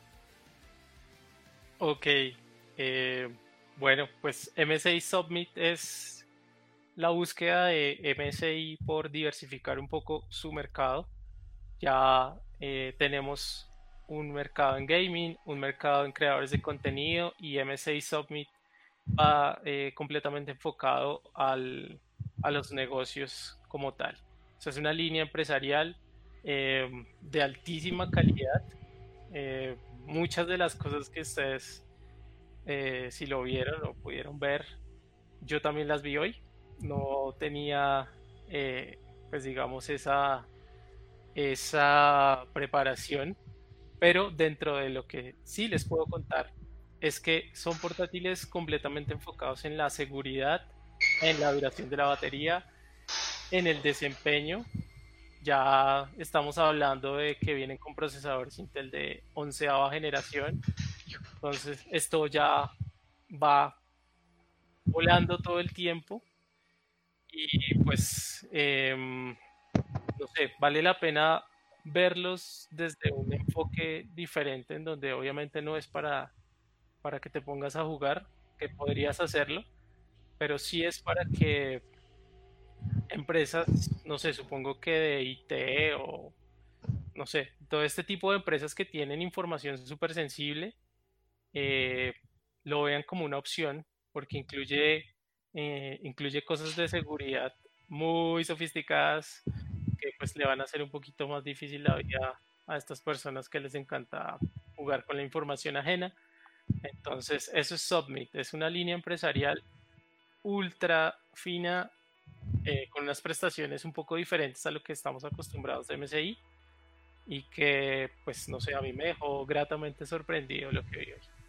Ok, eh, bueno, pues MSI Submit es la búsqueda de MSI por diversificar un poco su mercado. Ya eh, tenemos un mercado en gaming, un mercado en creadores de contenido y MSI Submit va eh, completamente enfocado al, a los negocios como tal. O sea, es una línea empresarial eh, de altísima calidad. muchas de las cosas que ustedes, si lo vieron o pudieron ver, yo también las vi hoy. No tenía, pues digamos, esa esa preparación, pero dentro de lo que sí les puedo contar es que son portátiles completamente enfocados en la seguridad, en la duración de la batería, en el desempeño. Ya estamos hablando de que vienen con procesadores Intel de onceava generación. Entonces esto ya va volando todo el tiempo. Y pues em, no sé, vale la pena verlos desde un enfoque diferente en donde obviamente no es para, para que te pongas a jugar, que podrías hacerlo, pero sí es para que empresas, no sé, supongo que de IT o no sé, todo este tipo de empresas que tienen información súper sensible, eh, lo vean como una opción porque incluye, eh, incluye cosas de seguridad muy sofisticadas que pues le van a hacer un poquito más difícil la vida a estas personas que les encanta jugar con la información ajena. Entonces, eso es Submit, es una línea empresarial ultra fina eh, con unas prestaciones un poco diferentes a lo que estamos acostumbrados de MSI y que, pues, no sé, a mí me dejó gratamente sorprendido lo que vi hoy.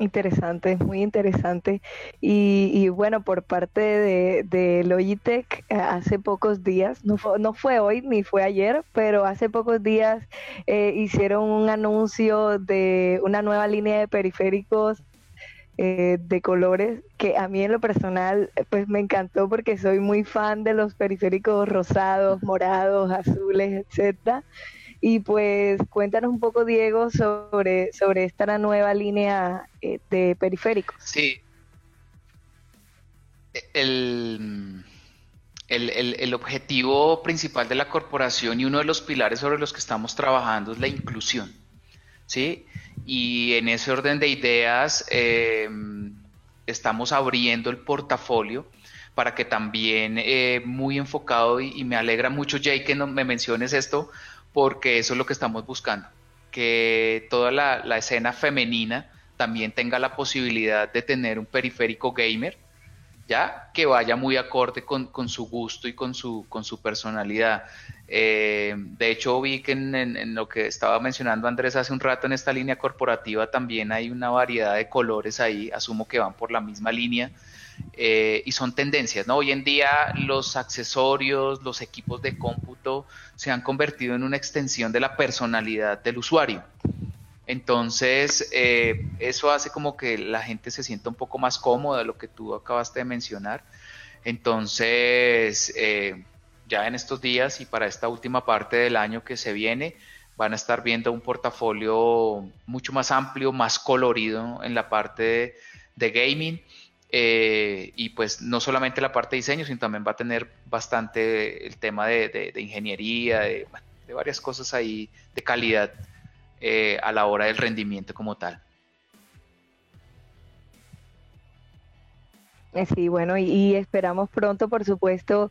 Interesante, muy interesante. Y, bueno, por parte de, Logitech, eh, hace pocos días, no fue, no fue hoy ni fue ayer, pero hace pocos días eh, hicieron un anuncio de una nueva línea de periféricos eh, de colores que a mí en lo personal pues me encantó porque soy muy fan de los periféricos rosados, morados, azules, etcétera. Y pues cuéntanos un poco, Diego, sobre, sobre esta nueva línea eh, de periféricos. Sí. El, el, objetivo principal de la corporación y uno de los pilares sobre los que estamos trabajando es la inclusión. ¿sí? Y en ese orden de ideas eh, estamos abriendo el portafolio para que también eh, muy enfocado y, me alegra mucho Jay que no, me menciones esto porque eso es lo que estamos buscando, que toda la, escena femenina también tenga la posibilidad de tener un periférico gamer ¿ya? Que vaya muy acorde con, su gusto y con su, con su personalidad. Eh, de hecho, vi que en, lo que estaba mencionando Andrés hace un rato en esta línea corporativa también hay una variedad de colores ahí, asumo que van por la misma línea. Eh, y son tendencias, ¿no? Hoy en día los accesorios, los equipos de cómputo se han convertido en una extensión de la personalidad del usuario. Entonces, eh, eso hace como que la gente se sienta un poco más cómoda, lo que tú acabaste de mencionar. Entonces, eh, ya en estos días y para esta última parte del año que se viene, van a estar viendo un portafolio mucho más amplio, más colorido en la parte de, gaming. Eh, y pues no solamente la parte de diseño, sino también va a tener bastante el tema de, ingeniería, de varias cosas ahí de calidad eh, a la hora del rendimiento como tal. Eh, sí, bueno, y, esperamos pronto, por supuesto,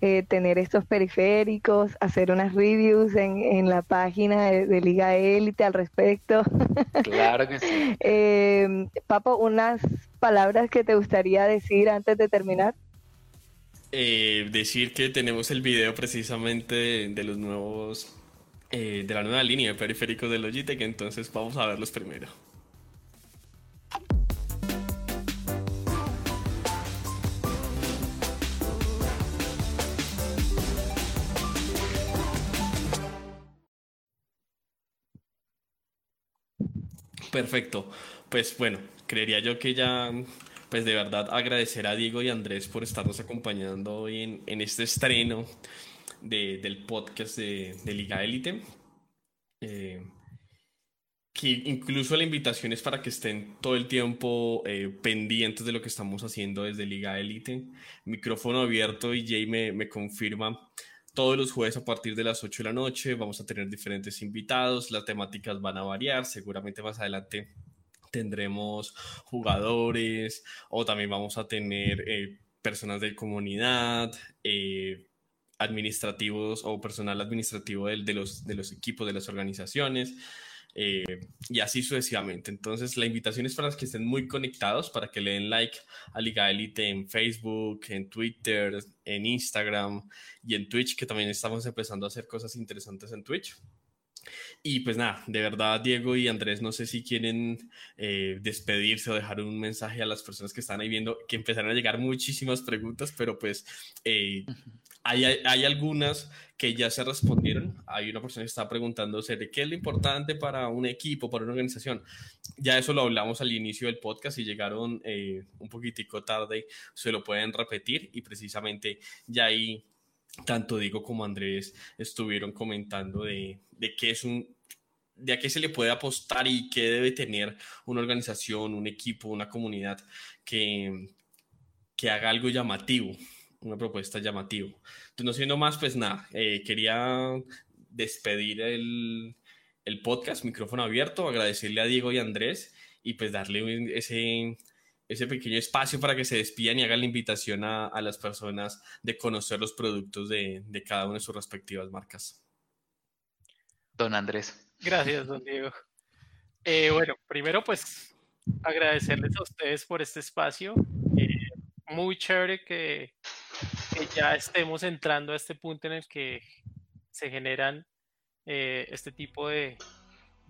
eh, tener estos periféricos, hacer unas reviews en, la página de, Liga Élite al respecto. *laughs* Claro que sí. Papo, unas palabras que te gustaría decir antes de terminar. decir que tenemos el video precisamente de los nuevos eh, de la nueva línea de periféricos de Logitech, entonces vamos a verlos primero. Perfecto. Pues bueno, creería yo que ya, pues de verdad agradecer a Diego y Andrés por estarnos acompañando hoy en, este estreno del podcast de, Liga Élite. Eh, que incluso la invitación es para que estén todo el tiempo eh, pendientes de lo que estamos haciendo desde Liga Élite. Micrófono abierto y Jay me, me confirma todos los jueves a partir de las 8 de la noche. Vamos a tener diferentes invitados, las temáticas van a variar, seguramente más adelante tendremos jugadores o también vamos a tener eh, personas de comunidad, administrativos o personal administrativo de los equipos, de las organizaciones. Eh, y así sucesivamente. Entonces, la invitación es para los que estén muy conectados, para que le den like a Liga Elite en Facebook, en Twitter, en Instagram y en Twitch, que también estamos empezando a hacer cosas interesantes en Twitch. Y pues nada, de verdad, Diego y Andrés, no sé si quieren eh, despedirse o dejar un mensaje a las personas que están ahí viendo, que empezaron a llegar muchísimas preguntas, pero pues eh, hay, algunas que ya se respondieron. Hay una persona que está preguntando sobre qué es lo importante para un equipo, para una organización. Ya eso lo hablamos al inicio del podcast y llegaron eh, un poquitico tarde, se lo pueden repetir y precisamente ya ahí tanto Diego como Andrés estuvieron comentando de, de qué es un de a qué se le puede apostar y qué debe tener una organización, un equipo, una comunidad que, que haga algo llamativo, una propuesta llamativa. Entonces, no siendo más, pues nada, eh, quería despedir el, el, podcast, micrófono abierto, agradecerle a Diego y Andrés y pues darle ese, ese pequeño espacio para que se despidan y hagan la invitación a, a las personas de conocer los productos de, de, cada una de sus respectivas marcas. Don Andrés. Gracias, don Diego. Eh, bueno, primero pues agradecerles a ustedes por este espacio. Eh, muy chévere que, ya estemos entrando a este punto en el que se generan eh, este tipo de,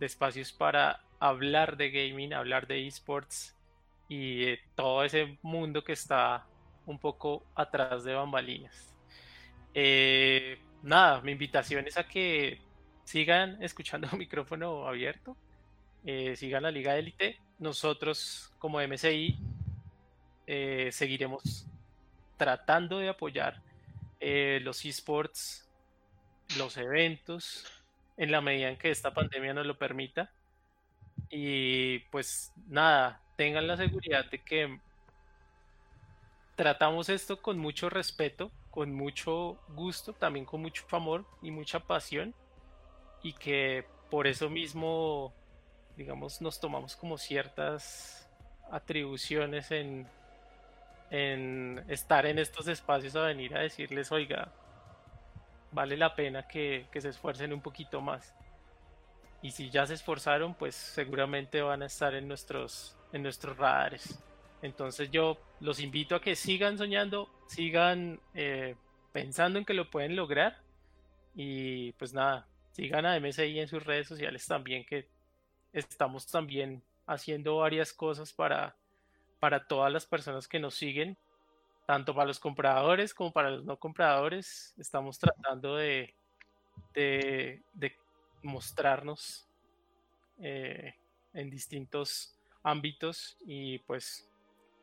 espacios para hablar de gaming, hablar de esports y todo ese mundo que está un poco atrás de bambalinas. Eh, nada, mi invitación es a que sigan escuchando *laughs* micrófono abierto, eh, sigan la Liga Élite. Nosotros como MCI seguiremos tratando de apoyar los esports, los eventos, en la medida en que esta pandemia nos lo permita. Y pues nada, tengan la seguridad de que tratamos esto con mucho respeto, con mucho gusto, también con mucho amor y mucha pasión y que por eso mismo, digamos, nos tomamos como ciertas atribuciones en, en estar en estos espacios a venir a decirles, oiga, vale la pena que, que se esfuercen un poquito más. Y si ya se esforzaron, pues seguramente van a estar en nuestros, en nuestros radares. Entonces yo los invito a que sigan soñando, sigan eh, pensando en que lo pueden lograr y pues nada, sigan a MSI en sus redes sociales también que estamos también haciendo varias cosas para, para todas las personas que nos siguen, tanto para los compradores como para los no compradores. Estamos tratando de, de, mostrarnos eh, en distintos ámbitos y pues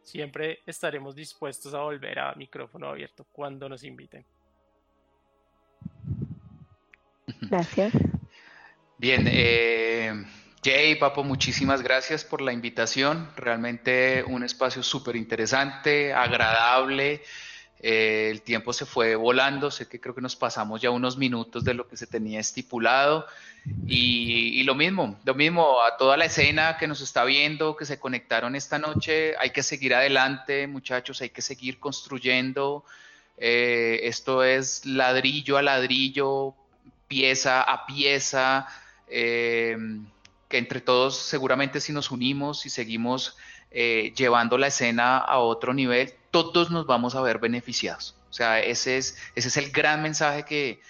Siempre estaremos dispuestos a volver a micrófono abierto cuando nos inviten. Gracias. Bien, eh, Jay, Papo, muchísimas gracias por la invitación. Realmente un espacio súper interesante, agradable. Eh, el tiempo se fue volando, sé que creo que nos pasamos ya unos minutos de lo que se tenía estipulado. Y, lo mismo, lo mismo a toda la escena que nos está viendo, que se conectaron esta noche, hay que seguir adelante, muchachos, hay que seguir construyendo. Eh, esto es ladrillo a ladrillo, pieza a pieza, eh, que entre todos seguramente si nos unimos y seguimos llevando la escena a otro nivel, todos nos vamos a ver beneficiados. O sea, ese es, ese es el gran mensaje que,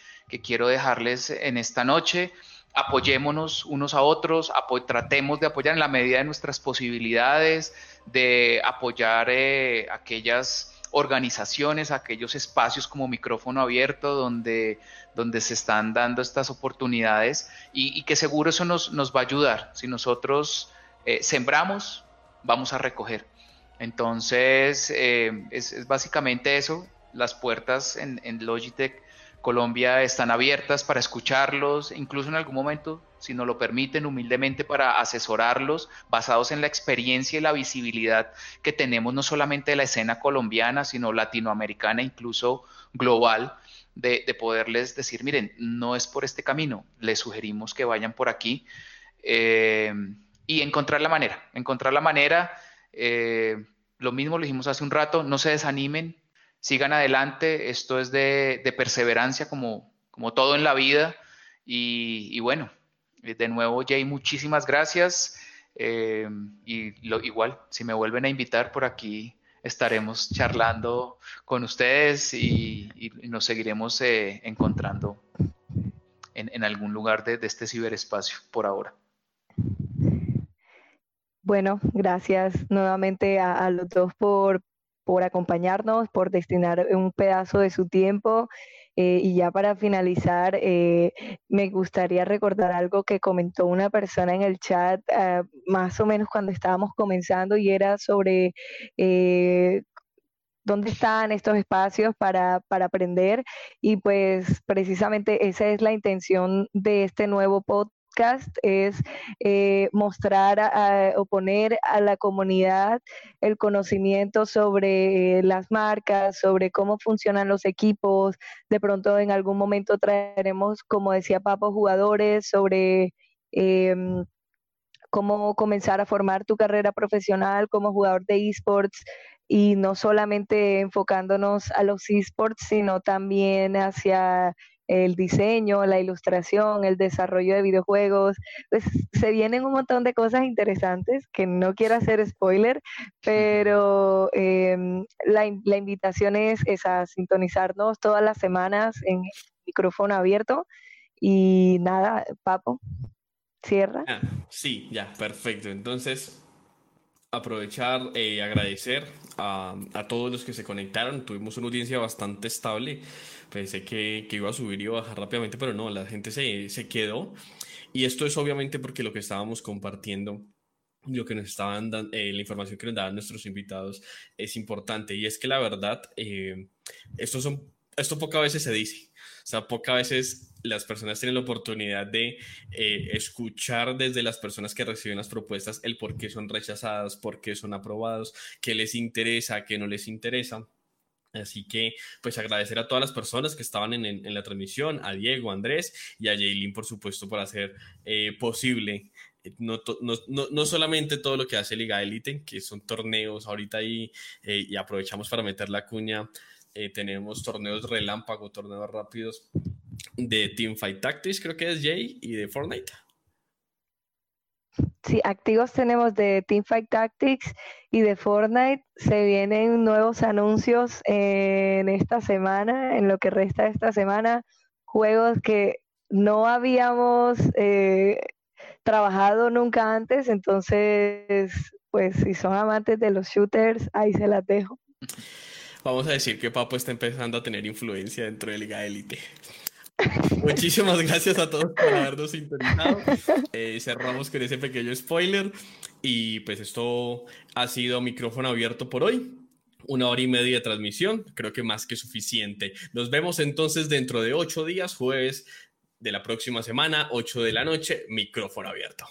quiero dejarles en esta noche. Apoyémonos unos a otros, tratemos de apoyar en la medida de nuestras posibilidades, de apoyar eh, aquellas organizaciones, aquellos espacios como micrófono abierto donde, donde se están dando estas oportunidades y, que seguro eso nos, va a ayudar. Si nosotros eh, sembramos, vamos a recoger. Entonces, eh, es, básicamente eso. Las puertas en, Logitech Colombia están abiertas para escucharlos, incluso en algún momento, si nos lo permiten, humildemente para asesorarlos, basados en la experiencia y la visibilidad que tenemos no solamente de la escena colombiana, sino latinoamericana, incluso global, de, poderles decir, miren, no es por este camino, les sugerimos que vayan por aquí eh, y encontrar la manera, encontrar la manera eh, lo mismo lo dijimos hace un rato, no se desanimen, sigan adelante, esto es de, perseverancia como, todo en la vida. Y, bueno, de nuevo Jay, muchísimas gracias. Eh, y lo, igual, si me vuelven a invitar por aquí, estaremos charlando con ustedes y, nos seguiremos eh, encontrando en, algún lugar de este ciberespacio por ahora. Bueno, gracias nuevamente a, los dos por, por, acompañarnos, por destinar un pedazo de su tiempo. Eh, y ya para finalizar, eh, me gustaría recordar algo que comentó una persona en el chat, ah, más o menos cuando estábamos comenzando, y era sobre eh, dónde están estos espacios para, para, aprender. Y pues precisamente esa es la intención de este nuevo podcast es eh, mostrar o poner a la comunidad el conocimiento sobre las marcas, sobre cómo funcionan los equipos. De pronto en algún momento traeremos, como decía Papo, jugadores sobre... Em, cómo comenzar a formar tu carrera profesional como jugador de esports y no solamente enfocándonos a los esports, sino también hacia el diseño, la ilustración, el desarrollo de videojuegos. Pues se vienen un montón de cosas interesantes que no quiero hacer spoiler, pero em, la, invitación es, a sintonizarnos todas las semanas en micrófono abierto. Y nada, Papo, cierra. Ah, sí, ya, perfecto. Entonces, aprovechar y eh, agradecer a, a, todos los que se conectaron. Tuvimos una audiencia bastante estable. Pensé que, que, iba a subir y bajar rápidamente, pero no, la gente se, se quedó. Y esto es obviamente porque lo que estábamos compartiendo lo que nos estaban dando, eh, la información que nos daban nuestros invitados es importante y es que la verdad, eh, esto, son, esto pocas veces se dice, o sea, pocas veces las personas tienen la oportunidad de eh, escuchar desde las personas que reciben las propuestas el por qué son rechazadas, por qué son aprobados, qué les interesa, qué no les interesa. Así que, pues agradecer a todas las personas que estaban en, la transmisión, a Diego, a Andrés y a Jaylin, por supuesto, por hacer eh, posible eh, no, no, solamente todo lo que hace Liga Elite, que son torneos ahorita eh, y aprovechamos para meter la cuña, tenemos torneos relámpago, torneos rápidos de Teamfight Tactics, creo que es Jay, y de Fortnite. Sí, activos tenemos de Teamfight Tactics y de Fortnite. Se vienen nuevos anuncios en esta semana, en lo que resta de esta semana. Juegos que no habíamos eh, trabajado nunca antes. Entonces, pues si son amantes de los shooters, ahí se las dejo. Vamos a decir que Papo está empezando a tener influencia dentro de Liga Elite. Muchísimas gracias a todos por habernos sintonizado. Eh, cerramos con ese pequeño spoiler. Y pues esto ha sido micrófono abierto por hoy. Una hora y media de transmisión, creo que más que suficiente. Nos vemos entonces dentro de ocho días, jueves de la próxima semana, ocho de la noche, micrófono abierto.